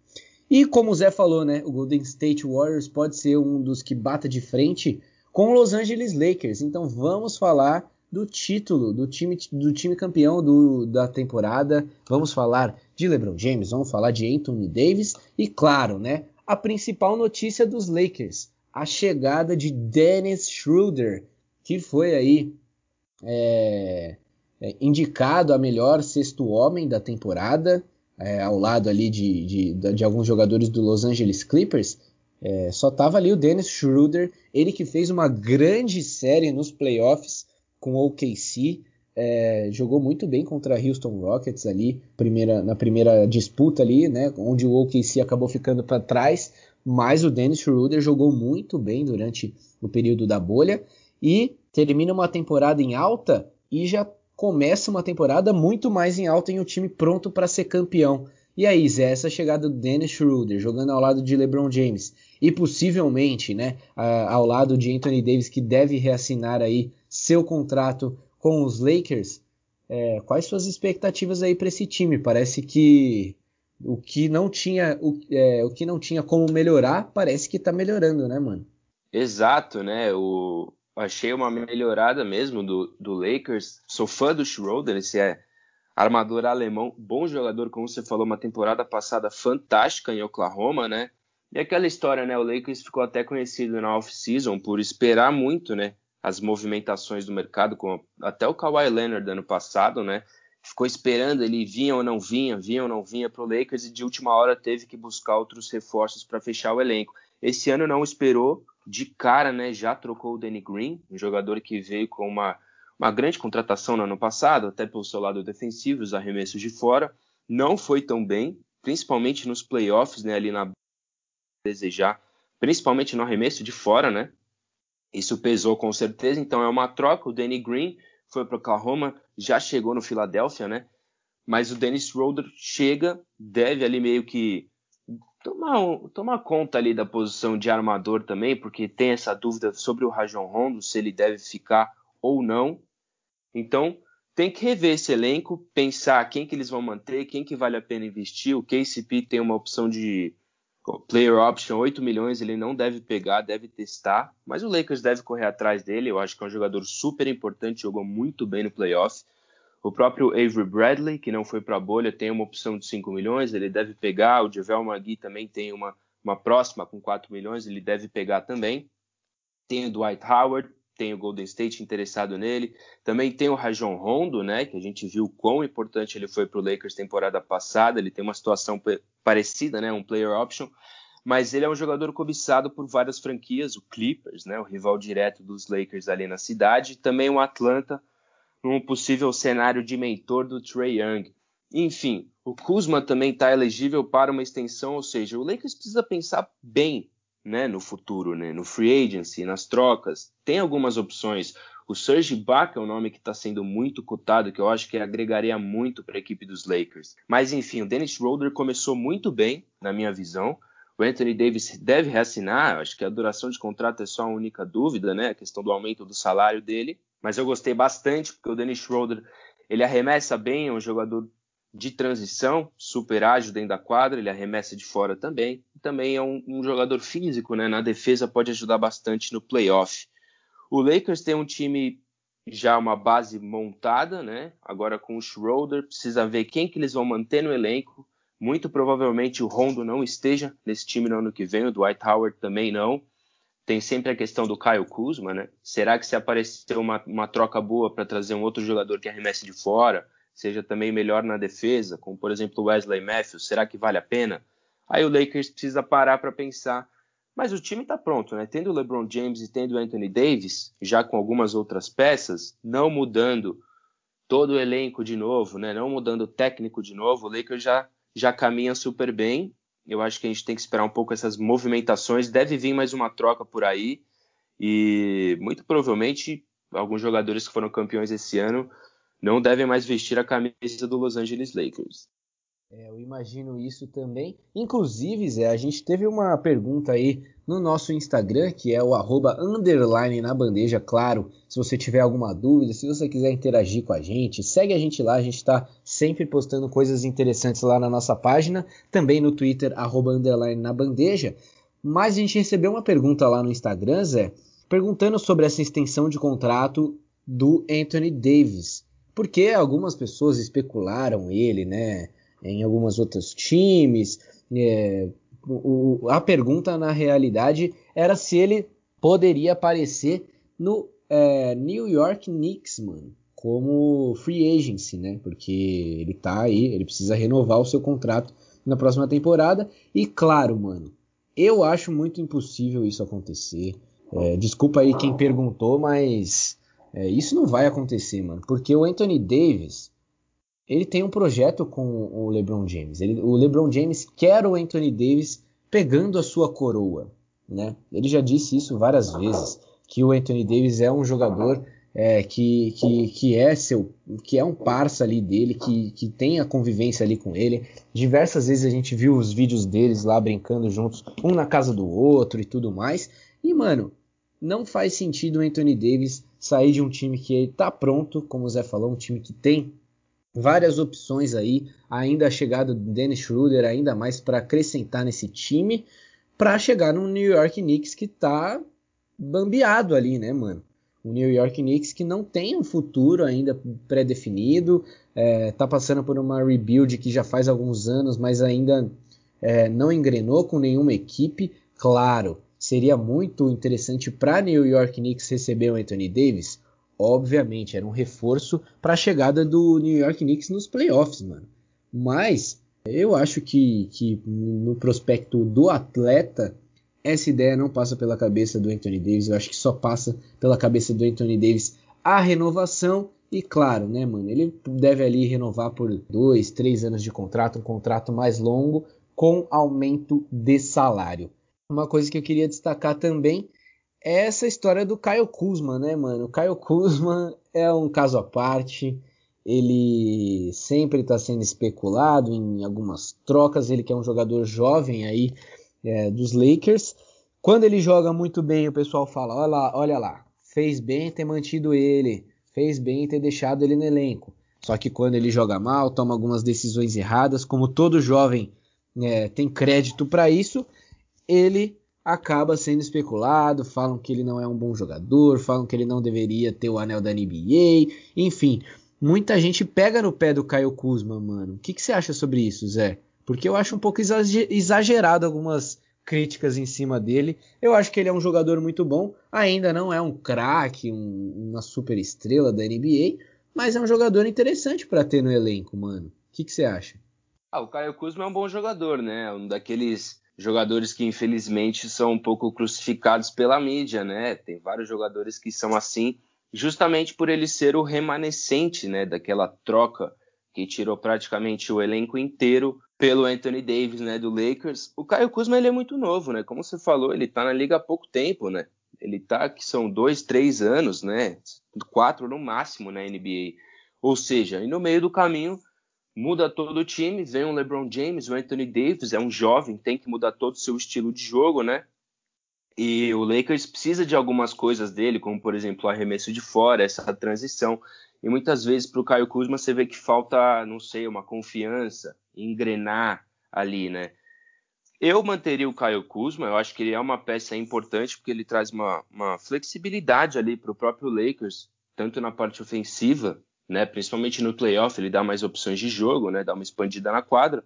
E como o Zé falou, né, o Golden State Warriors pode ser um dos que bata de frente com o Los Angeles Lakers. Então vamos falar do título do time, do time campeão do, da temporada. Vamos falar de LeBron James, vamos falar de Anthony Davis e, claro, né, a principal notícia dos Lakers, a chegada de Dennis Schroeder, que foi aí é, é, indicado a melhor sexto homem da temporada, é, ao lado ali de, de, de, alguns jogadores do Los Angeles Clippers. É, só tava ali o Dennis Schroeder, ele que fez uma grande série nos playoffs com o OKC, é, jogou muito bem contra Houston Rockets ali, primeira, na primeira disputa ali, né, onde o OKC acabou ficando para trás, mas o Dennis Schroeder jogou muito bem durante o período da bolha e termina uma temporada em alta e já começa uma temporada muito mais em alta em um time pronto para ser campeão. E aí, Zé, essa chegada do Dennis Schroeder jogando ao lado de LeBron James e possivelmente, né, ao lado de Anthony Davis que deve reassinar aí seu contrato com os Lakers, é, quais suas expectativas aí para esse time? Parece que o que não tinha o, é, o que não tinha como melhorar parece que está melhorando, né, mano? Exato, né? O, achei uma melhorada mesmo do, do Lakers. Sou fã do Schroeder, esse é armador alemão, bom jogador, como você falou, uma temporada passada fantástica em Oklahoma, né? E aquela história, né? O Lakers ficou até conhecido na off-season por esperar muito, né? As movimentações do mercado, com até o Kawhi Leonard ano passado, né? Ficou esperando ele vinha ou não vinha, vinha ou não vinha para o Lakers e de última hora teve que buscar outros reforços para fechar o elenco. Esse ano não esperou, de cara, né? Já trocou o Danny Green, um jogador que veio com uma uma grande contratação no ano passado, até pelo seu lado defensivo, os arremessos de fora. Não foi tão bem, principalmente nos playoffs, né, ali na desejar, principalmente no arremesso de fora, né? Isso pesou com certeza, então é uma troca. O Danny Green foi para o Oklahoma, já chegou no Filadélfia, né? Mas o Dennis Schroeder chega, deve ali meio que tomar, tomar conta ali da posição de armador também, porque tem essa dúvida sobre o Rajon Rondo, se ele deve ficar ou não. Então, tem que rever esse elenco, pensar quem que eles vão manter, quem que vale a pena investir. O KCP tem uma opção de player option, 8 milhões, ele não deve pegar, deve testar, mas o Lakers deve correr atrás dele. Eu acho que é um jogador super importante, jogou muito bem no playoff. O próprio Avery Bradley, que não foi para a bolha, tem uma opção de 5 milhões, ele deve pegar. O Javel Magui também tem uma, uma próxima com 4 milhões, ele deve pegar também. Tem o Dwight Howard, tem o Golden State interessado nele. Também tem o Rajon Rondo, né, que a gente viu quão importante ele foi para o Lakers temporada passada. Ele tem uma situação parecida, né, um player option, mas ele é um jogador cobiçado por várias franquias, o Clippers, né, o rival direto dos Lakers ali na cidade, também o Atlanta, num possível cenário de mentor do Trey Young. Enfim, o Kuzma também está elegível para uma extensão, ou seja, o Lakers precisa pensar bem né, no futuro, né, no free agency, nas trocas. Tem algumas opções. O Serge Ibaka é um nome que está sendo muito cotado, que eu acho que agregaria muito para a equipe dos Lakers. Mas enfim, o Dennis Schroeder começou muito bem, na minha visão. O Anthony Davis deve reassinar, acho que a duração de contrato é só a única dúvida, né? A questão do aumento do salário dele. Mas eu gostei bastante, porque o Dennis Schroeder ele arremessa bem, é um jogador de transição, super ágil dentro da quadra, ele arremessa de fora também. Também é um, um jogador físico, né? Na defesa pode ajudar bastante no playoff. O Lakers tem um time já uma base montada, né? Agora com o Schroeder, precisa ver quem que eles vão manter no elenco. Muito provavelmente o Rondo não esteja nesse time no ano que vem, o Dwight Howard também não. Tem sempre a questão do Kyle Kuzma, né? Será que se aparecer uma, uma troca boa para trazer um outro jogador que arremesse de fora, seja também melhor na defesa, como por exemplo o Wesley Matthews, será que vale a pena? Aí o Lakers precisa parar para pensar. Mas o time está pronto, né? Tendo o LeBron James e tendo o Anthony Davis, já com algumas outras peças, não mudando todo o elenco de novo, né? Não mudando o técnico de novo, o Lakers já, já caminha super bem. Eu acho que a gente tem que esperar um pouco essas movimentações. Deve vir mais uma troca por aí. E muito provavelmente alguns jogadores que foram campeões esse ano não devem mais vestir a camisa do Los Angeles Lakers. É, eu imagino isso também. Inclusive, Zé, a gente teve uma pergunta aí no nosso Instagram, que é o arroba underline na bandeja, claro. Se você tiver alguma dúvida, se você quiser interagir com a gente, segue a gente lá, a gente está sempre postando coisas interessantes lá na nossa página, também no Twitter, arroba underline na bandeja. Mas a gente recebeu uma pergunta lá no Instagram, Zé, perguntando sobre essa extensão de contrato do Anthony Davis. Porque algumas pessoas especularam ele, né? em algumas outros times. É, o, a pergunta, na realidade, era se ele poderia aparecer no é, New York Knicks, mano, como free agency, né? Porque ele tá aí, ele precisa renovar o seu contrato na próxima temporada. E claro, mano, eu acho muito impossível isso acontecer. É, desculpa aí quem perguntou, mas é, isso não vai acontecer, mano. Porque o Anthony Davis, ele tem um projeto com o LeBron James. Ele, o LeBron James quer o Anthony Davis pegando a sua coroa. Né? Ele já disse isso várias vezes, que o Anthony Davis é um jogador é, que, que, que é seu, que é um parça ali dele, que, que tem a convivência ali com ele. Diversas vezes a gente viu os vídeos deles lá brincando juntos, um na casa do outro e tudo mais. E mano, não faz sentido o Anthony Davis sair de um time que ele tá pronto, como o Zé falou, um time que tem várias opções aí, ainda a chegada do Dennis Schroeder ainda mais para acrescentar nesse time, para chegar no New York Knicks que tá bambeado ali, né, mano? O New York Knicks que não tem um futuro ainda pré-definido, é, tá passando por uma rebuild que já faz alguns anos, mas ainda é, não engrenou com nenhuma equipe. Claro, seria muito interessante para New York Knicks receber o Anthony Davis, obviamente, era um reforço para a chegada do New York Knicks nos playoffs, mano. Mas eu acho que, que no prospecto do atleta, essa ideia não passa pela cabeça do Anthony Davis. Eu acho que só passa pela cabeça do Anthony Davis a renovação. E claro, né, mano, ele deve ali renovar por dois, três anos de contrato, um contrato mais longo, com aumento de salário. Uma coisa que eu queria destacar também é essa história do Caio Kuzma, né, mano? O Caio Kuzma é um caso à parte. Ele sempre está sendo especulado em algumas trocas. Ele que é um jogador jovem aí é, dos Lakers. Quando ele joga muito bem, o pessoal fala: olha lá, olha lá, fez bem ter mantido ele, fez bem ter deixado ele no elenco. Só que quando ele joga mal, toma algumas decisões erradas, como todo jovem é, tem crédito para isso, ele acaba sendo especulado, falam que ele não é um bom jogador, falam que ele não deveria ter o anel da NBA, enfim, muita gente pega no pé do Caio Kuzma, mano. O que, que você acha sobre isso, Zé? Porque eu acho um pouco exagerado algumas críticas em cima dele. Eu acho que ele é um jogador muito bom, ainda não é um craque, um, uma super estrela da NBA, mas é um jogador interessante para ter no elenco, mano. O que, que você acha? Ah, o Caio Kuzma é um bom jogador, né? Um daqueles jogadores que infelizmente são um pouco crucificados pela mídia, né? Tem vários jogadores que são assim, justamente por ele ser o remanescente, né, daquela troca que tirou praticamente o elenco inteiro pelo Anthony Davis, né, do Lakers. O Caio Kuzma ele é muito novo, né? Como você falou, ele tá na liga há pouco tempo, né? Ele tá que são dois, três anos, né? Quatro no máximo na NBA. Ou seja, e no meio do caminho muda todo o time, vem o LeBron James, o Anthony Davis, é um jovem, tem que mudar todo o seu estilo de jogo, né? E o Lakers precisa de algumas coisas dele, como por exemplo o arremesso de fora, essa transição. E muitas vezes para o Caio Kuzma você vê que falta, não sei, uma confiança, engrenar ali, né? Eu manteria o Caio Kuzma, eu acho que ele é uma peça importante porque ele traz uma, uma flexibilidade ali para o próprio Lakers, tanto na parte ofensiva, né, principalmente no playoff, ele dá mais opções de jogo, né, dá uma expandida na quadra,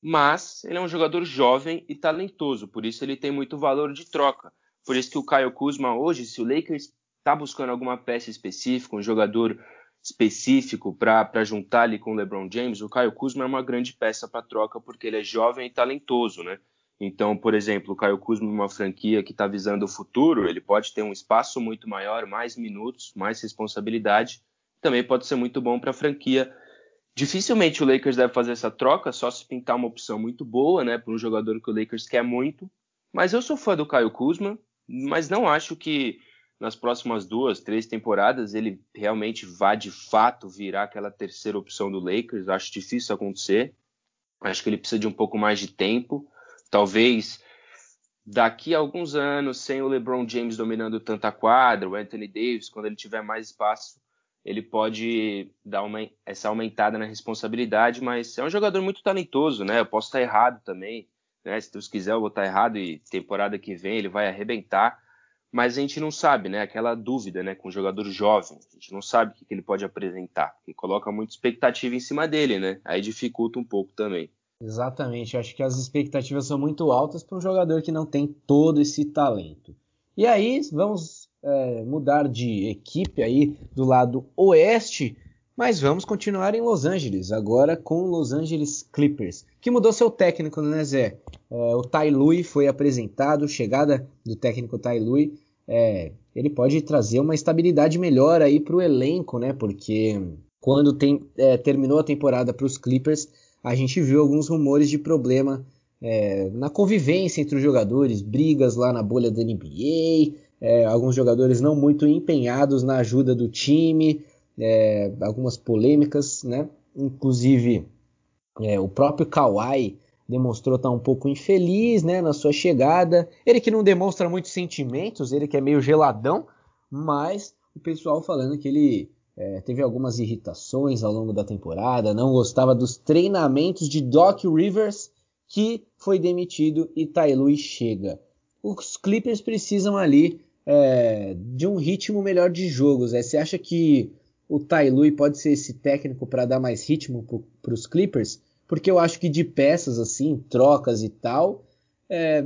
mas ele é um jogador jovem e talentoso, por isso ele tem muito valor de troca. Por isso que o Caio Kuzma hoje, se o Lakers está buscando alguma peça específica, um jogador específico para juntar ali com o LeBron James, o Caio Kuzma é uma grande peça para troca porque ele é jovem e talentoso, né? Então, por exemplo, o Caio Kuzma, uma franquia que está visando o futuro, ele pode ter um espaço muito maior, mais minutos, mais responsabilidade. Também pode ser muito bom para a franquia. Dificilmente o Lakers deve fazer essa troca, só se pintar uma opção muito boa, né, para um jogador que o Lakers quer muito. Mas eu sou fã do Caio Kuzma, mas não acho que nas próximas duas, três temporadas ele realmente vá de fato virar aquela terceira opção do Lakers. Acho difícil acontecer. Acho que ele precisa de um pouco mais de tempo. Talvez daqui a alguns anos, sem o LeBron James dominando tanta quadra, o Anthony Davis, quando ele tiver mais espaço, ele pode dar uma, essa aumentada na responsabilidade, mas é um jogador muito talentoso, né? Eu posso estar errado também, né? Se Deus quiser, eu vou estar errado e temporada que vem ele vai arrebentar mas a gente não sabe, né? Aquela dúvida, né? Com um jogador jovem, a gente não sabe o que, ele pode apresentar, porque coloca muita expectativa em cima dele, né? Aí dificulta um pouco também. Exatamente, acho que as expectativas são muito altas para um jogador que não tem todo esse talento. E aí, vamos é, mudar de equipe aí do lado oeste, mas vamos continuar em Los Angeles, agora com Los Angeles Clippers, que mudou seu técnico, né, Zé? É, o Tai Lui foi apresentado, chegada do técnico Tai Lui, é, ele pode trazer uma estabilidade melhor aí para o elenco, né? Porque quando tem, é, terminou a temporada para os Clippers, a gente viu alguns rumores de problema é, na convivência entre os jogadores, brigas lá na bolha da NBA, é, alguns jogadores não muito empenhados na ajuda do time é, algumas polêmicas, né? Inclusive é, o próprio Kawhi demonstrou estar um pouco infeliz, né, na sua chegada. Ele que não demonstra muitos sentimentos, ele que é meio geladão, mas o pessoal falando que ele é, teve algumas irritações ao longo da temporada, não gostava dos treinamentos de Doc Rivers, que foi demitido e Tailui chega. Os Clippers precisam ali é, de um ritmo melhor de jogos. Né? Você acha que o Tai Lui pode ser esse técnico para dar mais ritmo para os Clippers, porque eu acho que de peças assim, trocas e tal, é,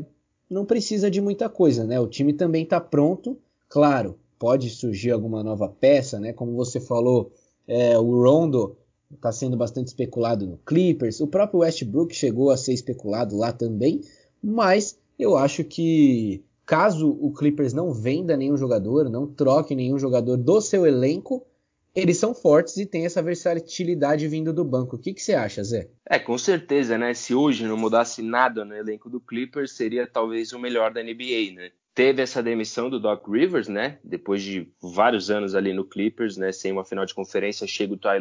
não precisa de muita coisa, né? O time também está pronto, claro, pode surgir alguma nova peça, né? Como você falou, é, o Rondo está sendo bastante especulado no Clippers, o próprio Westbrook chegou a ser especulado lá também, mas eu acho que caso o Clippers não venda nenhum jogador, não troque nenhum jogador do seu elenco, eles são fortes e têm essa versatilidade vindo do banco. O que, que você acha, Zé? É, com certeza, né? Se hoje não mudasse nada no elenco do Clippers, seria talvez o melhor da NBA, né? Teve essa demissão do Doc Rivers, né? Depois de vários anos ali no Clippers, né? Sem uma final de conferência, chega o Ty.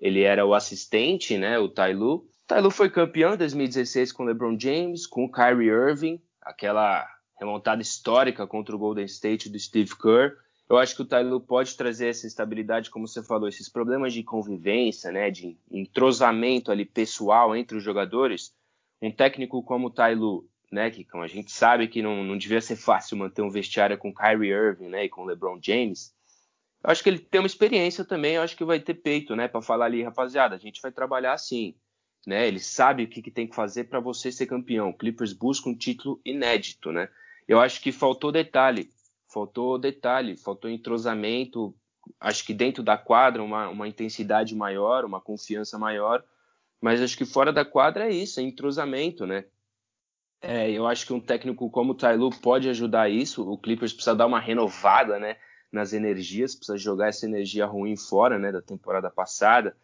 Ele era o assistente, né? O Ty Lue. Ty Lue foi campeão em 2016 com o LeBron James, com o Kyrie Irving, aquela remontada histórica contra o Golden State do Steve Kerr eu acho que o Tailu pode trazer essa estabilidade, como você falou, esses problemas de convivência, né, de entrosamento ali pessoal entre os jogadores. Um técnico como o Tailu, né, que como a gente sabe que não, não devia ser fácil manter um vestiário com Kyrie Irving, né, e com LeBron James. Eu acho que ele tem uma experiência também, eu acho que vai ter peito, né, para falar ali, rapaziada, a gente vai trabalhar assim, né? Ele sabe o que, que tem que fazer para você ser campeão. Clippers busca um título inédito, né? Eu acho que faltou detalhe faltou detalhe, faltou entrosamento, acho que dentro da quadra uma, uma intensidade maior, uma confiança maior, mas acho que fora da quadra é isso, é entrosamento, né? É, eu acho que um técnico como o Tyloo pode ajudar isso, o Clippers precisa dar uma renovada, né, nas energias, precisa jogar essa energia ruim fora, né, da temporada passada,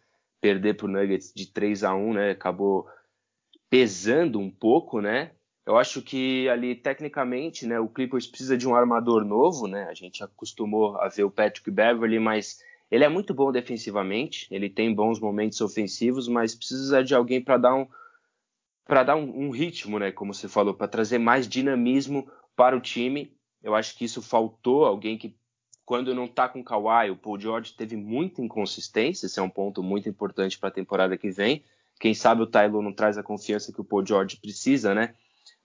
perder para o Nuggets de 3 a 1 né, acabou pesando um pouco, né, eu acho que ali, tecnicamente, né, o Clippers precisa de um armador novo, né? A gente acostumou a ver o Patrick Beverly, mas ele é muito bom defensivamente, ele tem bons momentos ofensivos, mas precisa de alguém para dar um para dar um, um, ritmo, né, como você falou, para trazer mais dinamismo para o time. Eu acho que isso faltou alguém que quando não está com o Kawhi, o Paul George teve muita inconsistência, esse é um ponto muito importante para a temporada que vem. Quem sabe o Tyler não traz a confiança que o Paul George precisa, né?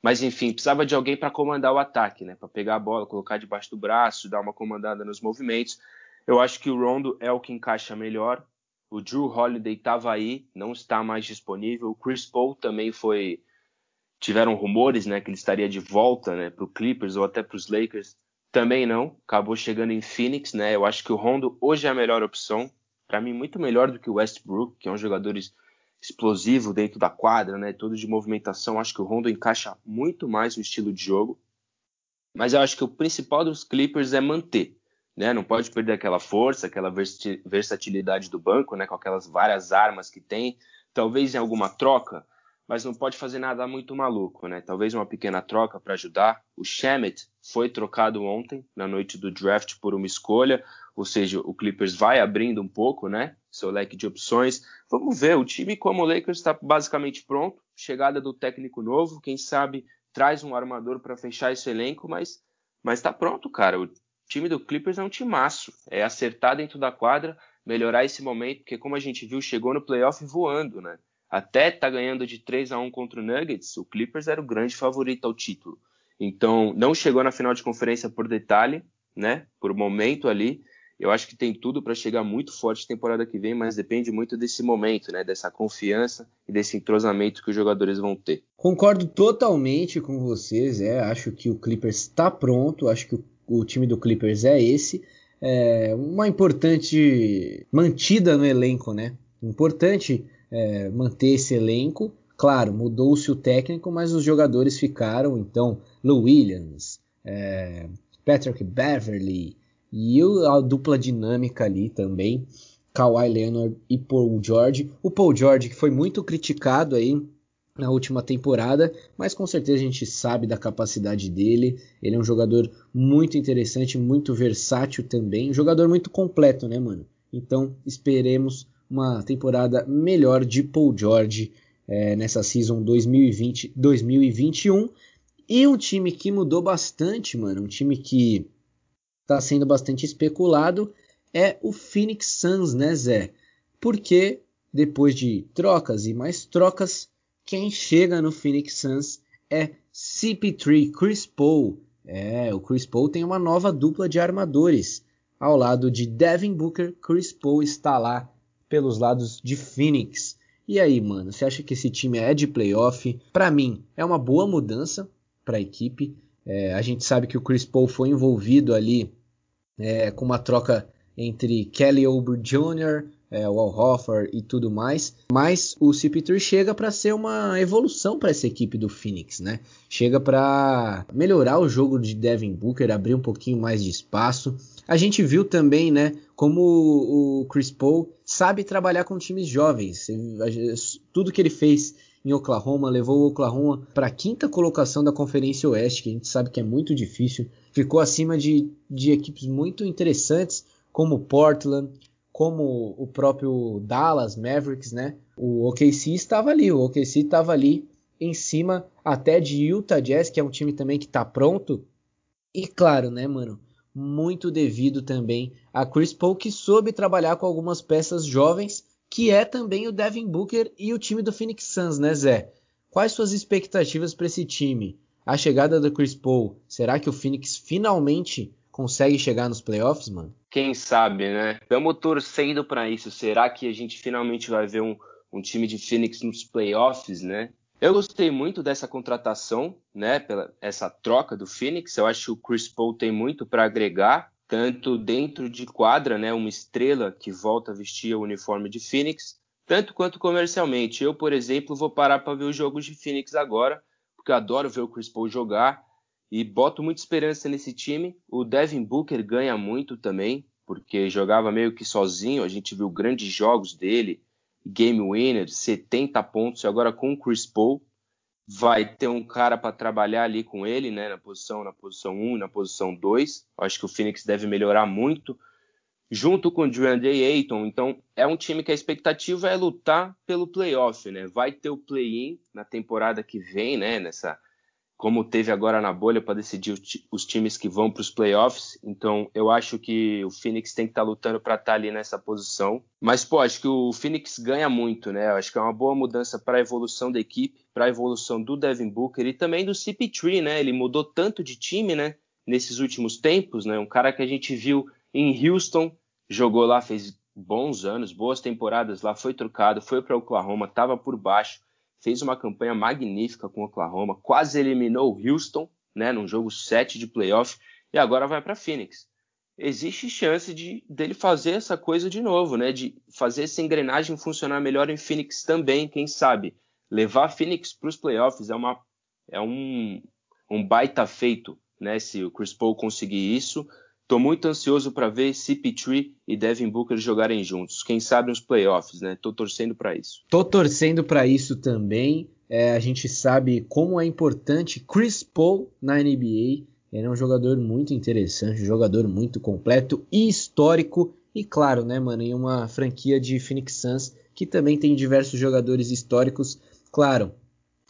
Mas enfim, precisava de alguém para comandar o ataque, né? Para pegar a bola, colocar debaixo do braço, dar uma comandada nos movimentos. Eu acho que o Rondo é o que encaixa melhor. O Drew Holiday estava aí, não está mais disponível. O Chris Paul também foi. Tiveram rumores, né, que ele estaria de volta, né, para o Clippers ou até para os Lakers. Também não. Acabou chegando em Phoenix, né? Eu acho que o Rondo hoje é a melhor opção. Para mim, muito melhor do que o Westbrook, que é um jogador explosivo dentro da quadra, né? Todo de movimentação. Acho que o Rondo encaixa muito mais no estilo de jogo. Mas eu acho que o principal dos Clippers é manter. Né? Não pode perder aquela força, aquela versatilidade do banco, né? Com aquelas várias armas que tem. Talvez em alguma troca, mas não pode fazer nada muito maluco, né? Talvez uma pequena troca para ajudar. O Shemet foi trocado ontem, na noite do draft, por uma escolha, ou seja, o Clippers vai abrindo um pouco, né? Seu leque de opções. Vamos ver, o time como o Lakers está basicamente pronto. Chegada do técnico novo, quem sabe traz um armador para fechar esse elenco, mas mas está pronto, cara. O time do Clippers é um timaço. É acertar dentro da quadra, melhorar esse momento, porque como a gente viu, chegou no playoff voando, né? Até tá ganhando de 3 a 1 contra o Nuggets, o Clippers era o grande favorito ao título. Então, não chegou na final de conferência por detalhe, né? Por momento ali. Eu acho que tem tudo para chegar muito forte temporada que vem, mas depende muito desse momento, né? Dessa confiança e desse entrosamento que os jogadores vão ter. Concordo totalmente com vocês. É, acho que o Clippers está pronto. Acho que o, o, time do Clippers é esse. É, uma importante mantida no elenco, né? Importante é, manter esse elenco. Claro, mudou-se o técnico, mas os jogadores ficaram. Então, Lou Williams, é, Patrick Beverly e a dupla dinâmica ali também, Kawhi Leonard e Paul George. O Paul George que foi muito criticado aí na última temporada, mas com certeza a gente sabe da capacidade dele. Ele é um jogador muito interessante, muito versátil também, um jogador muito completo, né, mano? Então esperemos uma temporada melhor de Paul George é, nessa season 2020-2021. E um time que mudou bastante, mano, um time que está sendo bastante especulado é o Phoenix Suns, né, Zé? Porque depois de trocas e mais trocas, quem chega no Phoenix Suns é CP3, Chris Paul. É, o Chris Paul tem uma nova dupla de armadores. Ao lado de Devin Booker, Chris Paul está lá pelos lados de Phoenix. E aí, mano, você acha que esse time é de playoff? Para mim, é uma boa mudança para a equipe. É, a gente sabe que o Chris Paul foi envolvido ali é, com uma troca entre Kelly Oubre Jr., é, o Al Hoffer e tudo mais. Mas o CP3 chega para ser uma evolução para essa equipe do Phoenix, né? Chega para melhorar o jogo de Devin Booker, abrir um pouquinho mais de espaço. A gente viu também, né, como o Chris Paul sabe trabalhar com times jovens. Tudo que ele fez em Oklahoma levou o Oklahoma para a quinta colocação da Conferência Oeste, que a gente sabe que é muito difícil. Ficou acima de, de equipes muito interessantes, como Portland, como o próprio Dallas Mavericks, né? O OKC estava ali, o OKC estava ali em cima até de Utah Jazz, que é um time também que está pronto. E claro, né, mano, muito devido também a Chris Paul, que soube trabalhar com algumas peças jovens, que é também o Devin Booker e o time do Phoenix Suns, né, Zé? Quais suas expectativas para esse time? A chegada do Chris Paul, será que o Phoenix finalmente consegue chegar nos playoffs, mano? Quem sabe, né? Estamos torcendo para isso. Será que a gente finalmente vai ver um, um time de Phoenix nos playoffs, né? Eu gostei muito dessa contratação, né? Pela essa troca do Phoenix. Eu acho que o Chris Paul tem muito para agregar, tanto dentro de quadra, né? Uma estrela que volta a vestir o uniforme de Phoenix, tanto quanto comercialmente. Eu, por exemplo, vou parar para ver os jogos de Phoenix agora, porque eu adoro ver o Chris Paul jogar e boto muita esperança nesse time. O Devin Booker ganha muito também, porque jogava meio que sozinho. A gente viu grandes jogos dele game winner, 70 pontos, e agora com o Chris Paul vai ter um cara para trabalhar ali com ele, né, na posição, na posição 1 na posição 2. Acho que o Phoenix deve melhorar muito junto com o DeAndre Ayton. Então, é um time que a expectativa é lutar pelo playoff, né? Vai ter o play-in na temporada que vem, né, nessa como teve agora na bolha para decidir os times que vão para os playoffs. Então, eu acho que o Phoenix tem que estar tá lutando para estar tá ali nessa posição. Mas, pô, acho que o Phoenix ganha muito, né? Acho que é uma boa mudança para a evolução da equipe, para a evolução do Devin Booker e também do CP3, né? Ele mudou tanto de time, né? Nesses últimos tempos, né? Um cara que a gente viu em Houston, jogou lá, fez bons anos, boas temporadas lá, foi trocado, foi para Oklahoma, estava por baixo fez uma campanha magnífica com o Oklahoma, quase eliminou o Houston, né, num jogo 7 de playoff, e agora vai para Phoenix. Existe chance de dele fazer essa coisa de novo, né, de fazer essa engrenagem funcionar melhor em Phoenix também, quem sabe. Levar Phoenix para os playoffs é, uma, é um, um baita feito, né, se o Chris Paul conseguir isso. Tô muito ansioso para ver CP3 e Devin Booker jogarem juntos. Quem sabe nos playoffs, né? Tô torcendo para isso. Tô torcendo para isso também. É, a gente sabe como é importante Chris Paul na NBA. Ele é um jogador muito interessante, um jogador muito completo e histórico. E claro, né, mano, em uma franquia de Phoenix Suns que também tem diversos jogadores históricos. Claro,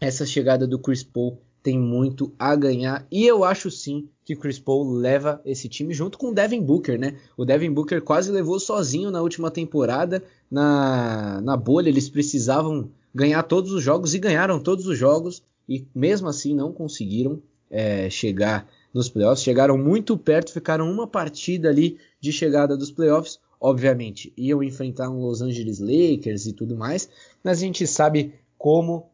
essa chegada do Chris Paul tem muito a ganhar. E eu acho sim que Chris Paul leva esse time junto com o Devin Booker, né? O Devin Booker quase levou sozinho na última temporada. Na, na bolha, eles precisavam ganhar todos os jogos e ganharam todos os jogos. E mesmo assim não conseguiram é, chegar nos playoffs, chegaram muito perto, ficaram uma partida ali de chegada dos playoffs, obviamente iam enfrentar um Los Angeles Lakers e tudo mais, mas a gente sabe como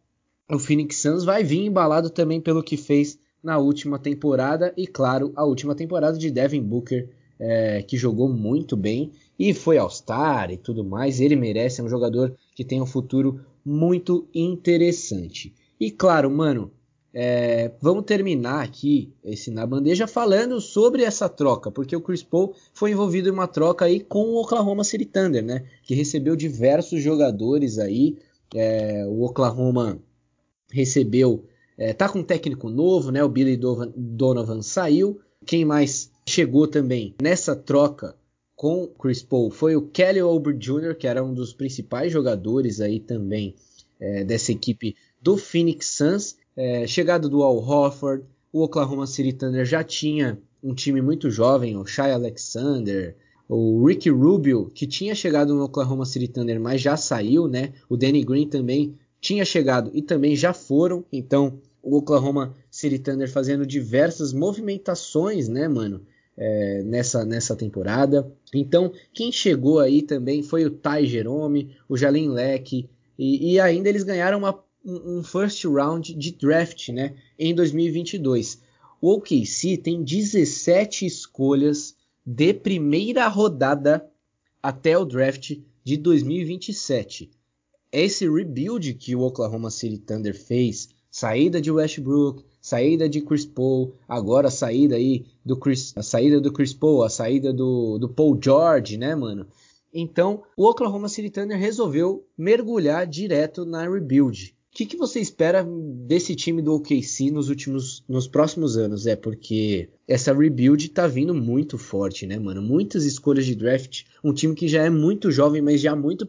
o Phoenix Suns vai vir embalado também pelo que fez na última temporada e, claro, a última temporada de Devin Booker, é, que jogou muito bem e foi All-Star e tudo mais. Ele merece, é um jogador que tem um futuro muito interessante. E, claro, mano, é, vamos terminar aqui esse na bandeja falando sobre essa troca, porque o Chris Paul foi envolvido em uma troca aí com o Oklahoma City Thunder, né? Que recebeu diversos jogadores aí. É, o Oklahoma recebeu, é, tá com um técnico novo, né? O Billy Donovan saiu. Quem mais chegou também nessa troca com Chris Paul foi o Kelly Oubre Jr., que era um dos principais jogadores aí também é, dessa equipe do Phoenix Suns. É, chegado do Al Horford, o Oklahoma City Thunder já tinha um time muito jovem, o Shai Alexander, o Ricky Rubio, que tinha chegado no Oklahoma City Thunder, mas já saiu, né? O Danny Green também tinha chegado e também já foram. Então, o Oklahoma City Thunder fazendo diversas movimentações, né, mano, é, nessa, nessa temporada. Então, quem chegou aí também foi o Ty Jerome, o Jalen Leck, e, e ainda eles ganharam uma, um first round de draft, né, em 2022. O OKC tem 17 escolhas de primeira rodada até o draft de 2027 esse rebuild que o Oklahoma City Thunder fez, saída de Westbrook, saída de Chris Paul, agora a saída aí do Chris, a saída do Chris Paul, a saída do, do Paul George, né, mano? Então, o Oklahoma City Thunder resolveu mergulhar direto na rebuild. O que, que, você espera desse time do OKC nos últimos, nos próximos anos? É porque essa rebuild tá vindo muito forte, né, mano? Muitas escolhas de draft, um time que já é muito jovem, mas já muito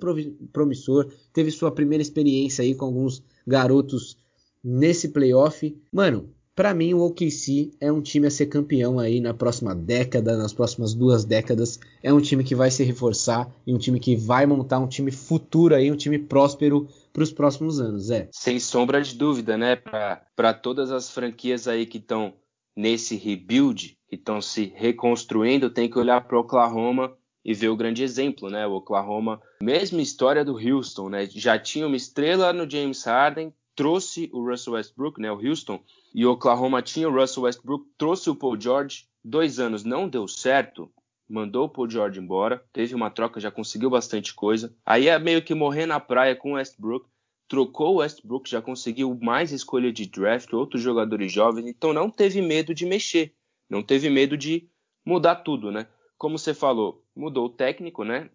promissor, teve sua primeira experiência aí com alguns garotos nesse playoff. Mano, para mim o OKC é um time a ser campeão aí na próxima década, nas próximas duas décadas. É um time que vai se reforçar e um time que vai montar um time futuro aí, um time próspero para os próximos anos, é. Sem sombra de dúvida, né? Para todas as franquias aí que estão nesse rebuild, que estão se reconstruindo, tem que olhar para o Oklahoma e ver o grande exemplo, né? O Oklahoma, mesma história do Houston, né? Já tinha uma estrela no James Harden, trouxe o Russell Westbrook, né? O Houston, e Oklahoma tinha o Russell Westbrook, trouxe o Paul George, dois anos não deu certo, mandou o Paul George embora, teve uma troca, já conseguiu bastante coisa. Aí é meio que morrer na praia com o Westbrook, trocou o Westbrook, já conseguiu mais escolha de draft, outros jogadores jovens, então não teve medo de mexer, não teve medo de mudar tudo, né? Como você falou, mudou o técnico, né?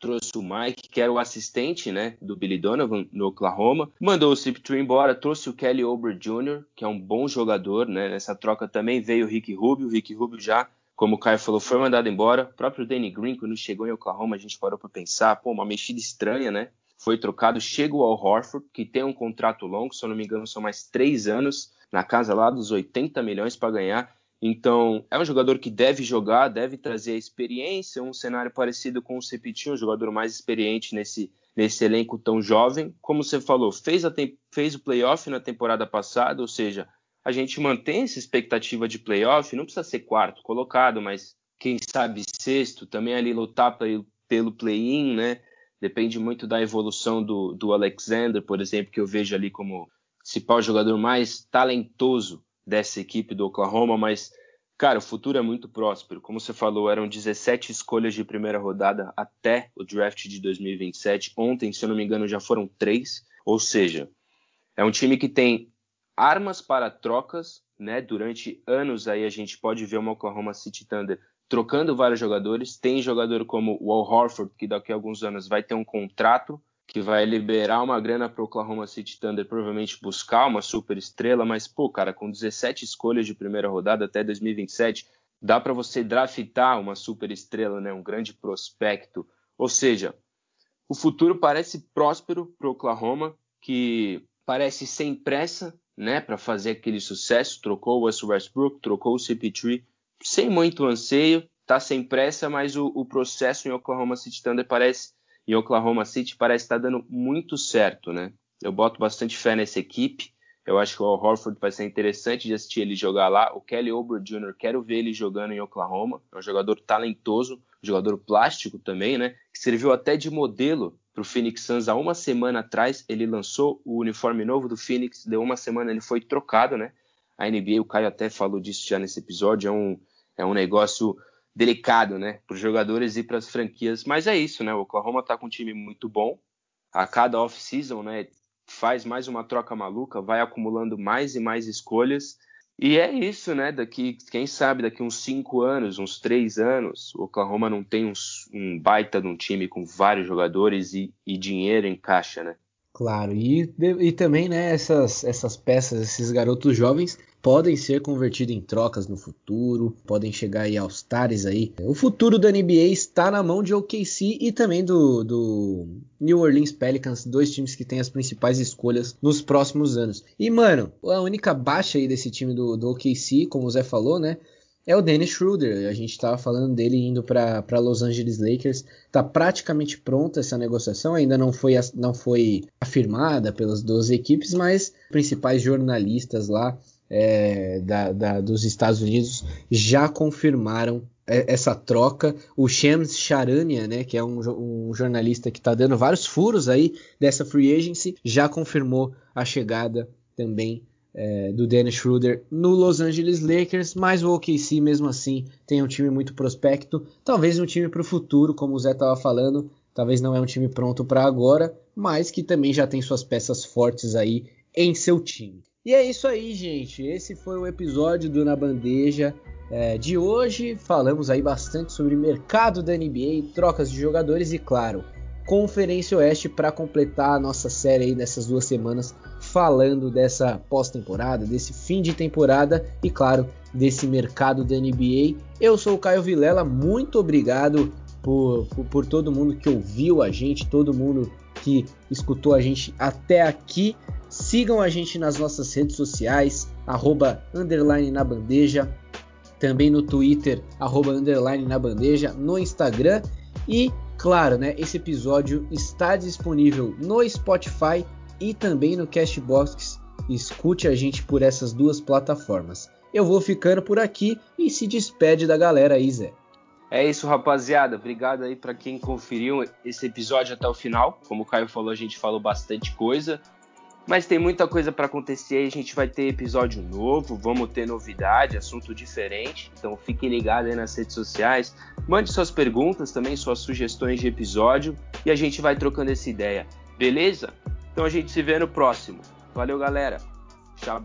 Trouxe o Mike, que era o assistente, né, do Billy Donovan no Oklahoma, mandou o CP3 embora, trouxe o Kelly Oubre Jr., que é um bom jogador, né? Nessa troca também veio o Rick Rubio, o Rick Rubio já como o Caio falou, foi mandado embora. O próprio Danny Green, quando chegou em Oklahoma, a gente parou para pensar, pô, uma mexida estranha, né? Foi trocado, chega o Al Horford, que tem um contrato longo, se eu não me engano, são mais três anos. na casa lá dos 80 milhões para ganhar. Então, é um jogador que deve jogar, deve trazer a experiência, um cenário parecido com o Cepitinho, um jogador mais experiente nesse, nesse elenco tão jovem. Como você falou, fez, a fez o playoff na temporada passada, ou seja, a gente mantém essa expectativa de playoff, não precisa ser quarto colocado, mas quem sabe sexto, também ali lutar pelo play-in, né? Depende muito da evolução do, do Alexander, por exemplo, que eu vejo ali como principal jogador mais talentoso dessa equipe do Oklahoma, mas, cara, o futuro é muito próspero. Como você falou, eram 17 escolhas de primeira rodada até o draft de 2027. Ontem, se eu não me engano, já foram três. Ou seja, é um time que tem armas para trocas, né? Durante anos aí a gente pode ver o Oklahoma City Thunder trocando vários jogadores. Tem jogador como o Al Horford, que daqui a alguns anos vai ter um contrato que vai liberar uma grana para o Oklahoma City Thunder provavelmente buscar uma super estrela, mas pô, cara, com 17 escolhas de primeira rodada até 2027, dá para você draftar uma super estrela, né, um grande prospecto. Ou seja, o futuro parece próspero para o Oklahoma, que parece sem pressa, né, para fazer aquele sucesso. Trocou o Westbrook, trocou o CP3, sem muito anseio, tá sem pressa, mas o, o processo em Oklahoma City Thunder parece em Oklahoma City parece estar dando muito certo, né? Eu boto bastante fé nessa equipe. Eu acho que o Horford vai ser interessante de assistir ele jogar lá. O Kelly Oubre Jr., quero ver ele jogando em Oklahoma. É um jogador talentoso, jogador plástico também, né? Que serviu até de modelo para o Phoenix Suns há uma semana atrás. Ele lançou o uniforme novo do Phoenix, deu uma semana ele foi trocado, né? A NBA, o Caio até falou disso já nesse episódio, é um, é um negócio delicado, né, para os jogadores e para as franquias. Mas é isso, né? O Oklahoma está com um time muito bom. A cada off-season, né, faz mais uma troca maluca, vai acumulando mais e mais escolhas. E é isso, né? Daqui, quem sabe, daqui uns cinco anos, uns três anos, o Oklahoma não tem um, um baita de um time com vários jogadores e, e dinheiro em caixa, né? Claro, e, e também, né, essas, essas peças, esses garotos jovens podem ser convertidos em trocas no futuro, podem chegar aí aos tares aí. O futuro da NBA está na mão de OKC e também do, do New Orleans Pelicans, dois times que têm as principais escolhas nos próximos anos. E, mano, a única baixa aí desse time do, do OKC, como o Zé falou, né? É o Dennis Schroeder. A gente estava falando dele indo para Los Angeles Lakers. Está praticamente pronta essa negociação, ainda não foi, não foi afirmada pelas duas equipes, mas principais jornalistas lá é, da, da, dos Estados Unidos já confirmaram essa troca. O Shams Charania, né, que é um, um jornalista que está dando vários furos aí dessa free agency, já confirmou a chegada também é, do Dennis Schroeder no Los Angeles Lakers, mas o OKC mesmo assim tem um time muito prospecto, talvez um time para o futuro, como o Zé estava falando, talvez não é um time pronto para agora, mas que também já tem suas peças fortes aí em seu time. E é isso aí, gente. Esse foi o episódio do Na Bandeja é, de hoje. Falamos aí bastante sobre mercado da NBA, trocas de jogadores e, claro, Conferência Oeste para completar a nossa série aí nessas duas semanas, falando dessa pós-temporada, desse fim de temporada e, claro, desse mercado da NBA. Eu sou o Caio Vilela, muito obrigado por, por, por todo mundo que ouviu a gente, todo mundo que escutou a gente até aqui. Sigam a gente nas nossas redes sociais, arroba, underline na bandeja, também no Twitter, arroba, underline na bandeja, no Instagram e, claro, né, esse episódio está disponível no Spotify e também no Castbox. Escute a gente por essas duas plataformas. Eu vou ficando por aqui e se despede da galera aí, Zé. É isso, rapaziada. Obrigado aí para quem conferiu esse episódio até o final. Como o Caio falou, a gente falou bastante coisa. Mas tem muita coisa para acontecer. A gente vai ter episódio novo, vamos ter novidade, assunto diferente. Então fiquem ligados aí nas redes sociais. Mande suas perguntas também, suas sugestões de episódio e a gente vai trocando essa ideia. Beleza? Então a gente se vê no próximo. Valeu, galera. Tchau,